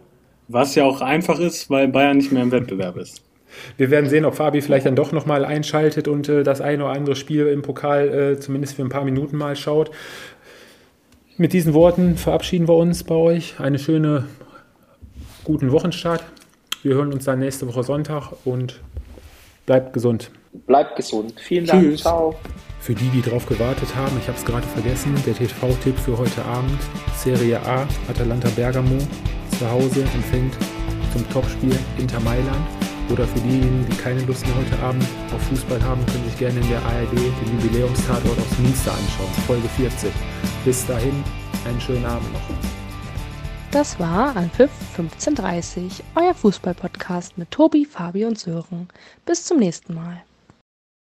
Was ja auch einfach ist, weil Bayern nicht mehr im Wettbewerb ist. Wir werden sehen, ob Fabi vielleicht dann doch nochmal einschaltet und äh, das eine oder andere Spiel im Pokal äh, zumindest für ein paar Minuten mal schaut. Mit diesen Worten verabschieden wir uns bei euch. Eine schöne, guten Wochenstart. Wir hören uns dann nächste Woche Sonntag und bleibt gesund. Bleibt gesund. Vielen Dank. Tschüss. Ciao. Für die, die drauf gewartet haben, ich habe es gerade vergessen, der TV-Tipp für heute Abend, Serie A, Atalanta Bergamo, zu Hause empfängt zum Topspiel Inter Mailand. Oder für diejenigen, die keine Lust mehr heute Abend auf Fußball haben, können sich gerne in der ARD den Jubiläumstatort aus Münster anschauen, Folge 40. Bis dahin, einen schönen Abend noch. Das war Anpfiff 1530, euer Fußballpodcast mit Tobi, Fabi und Sören. Bis zum nächsten Mal.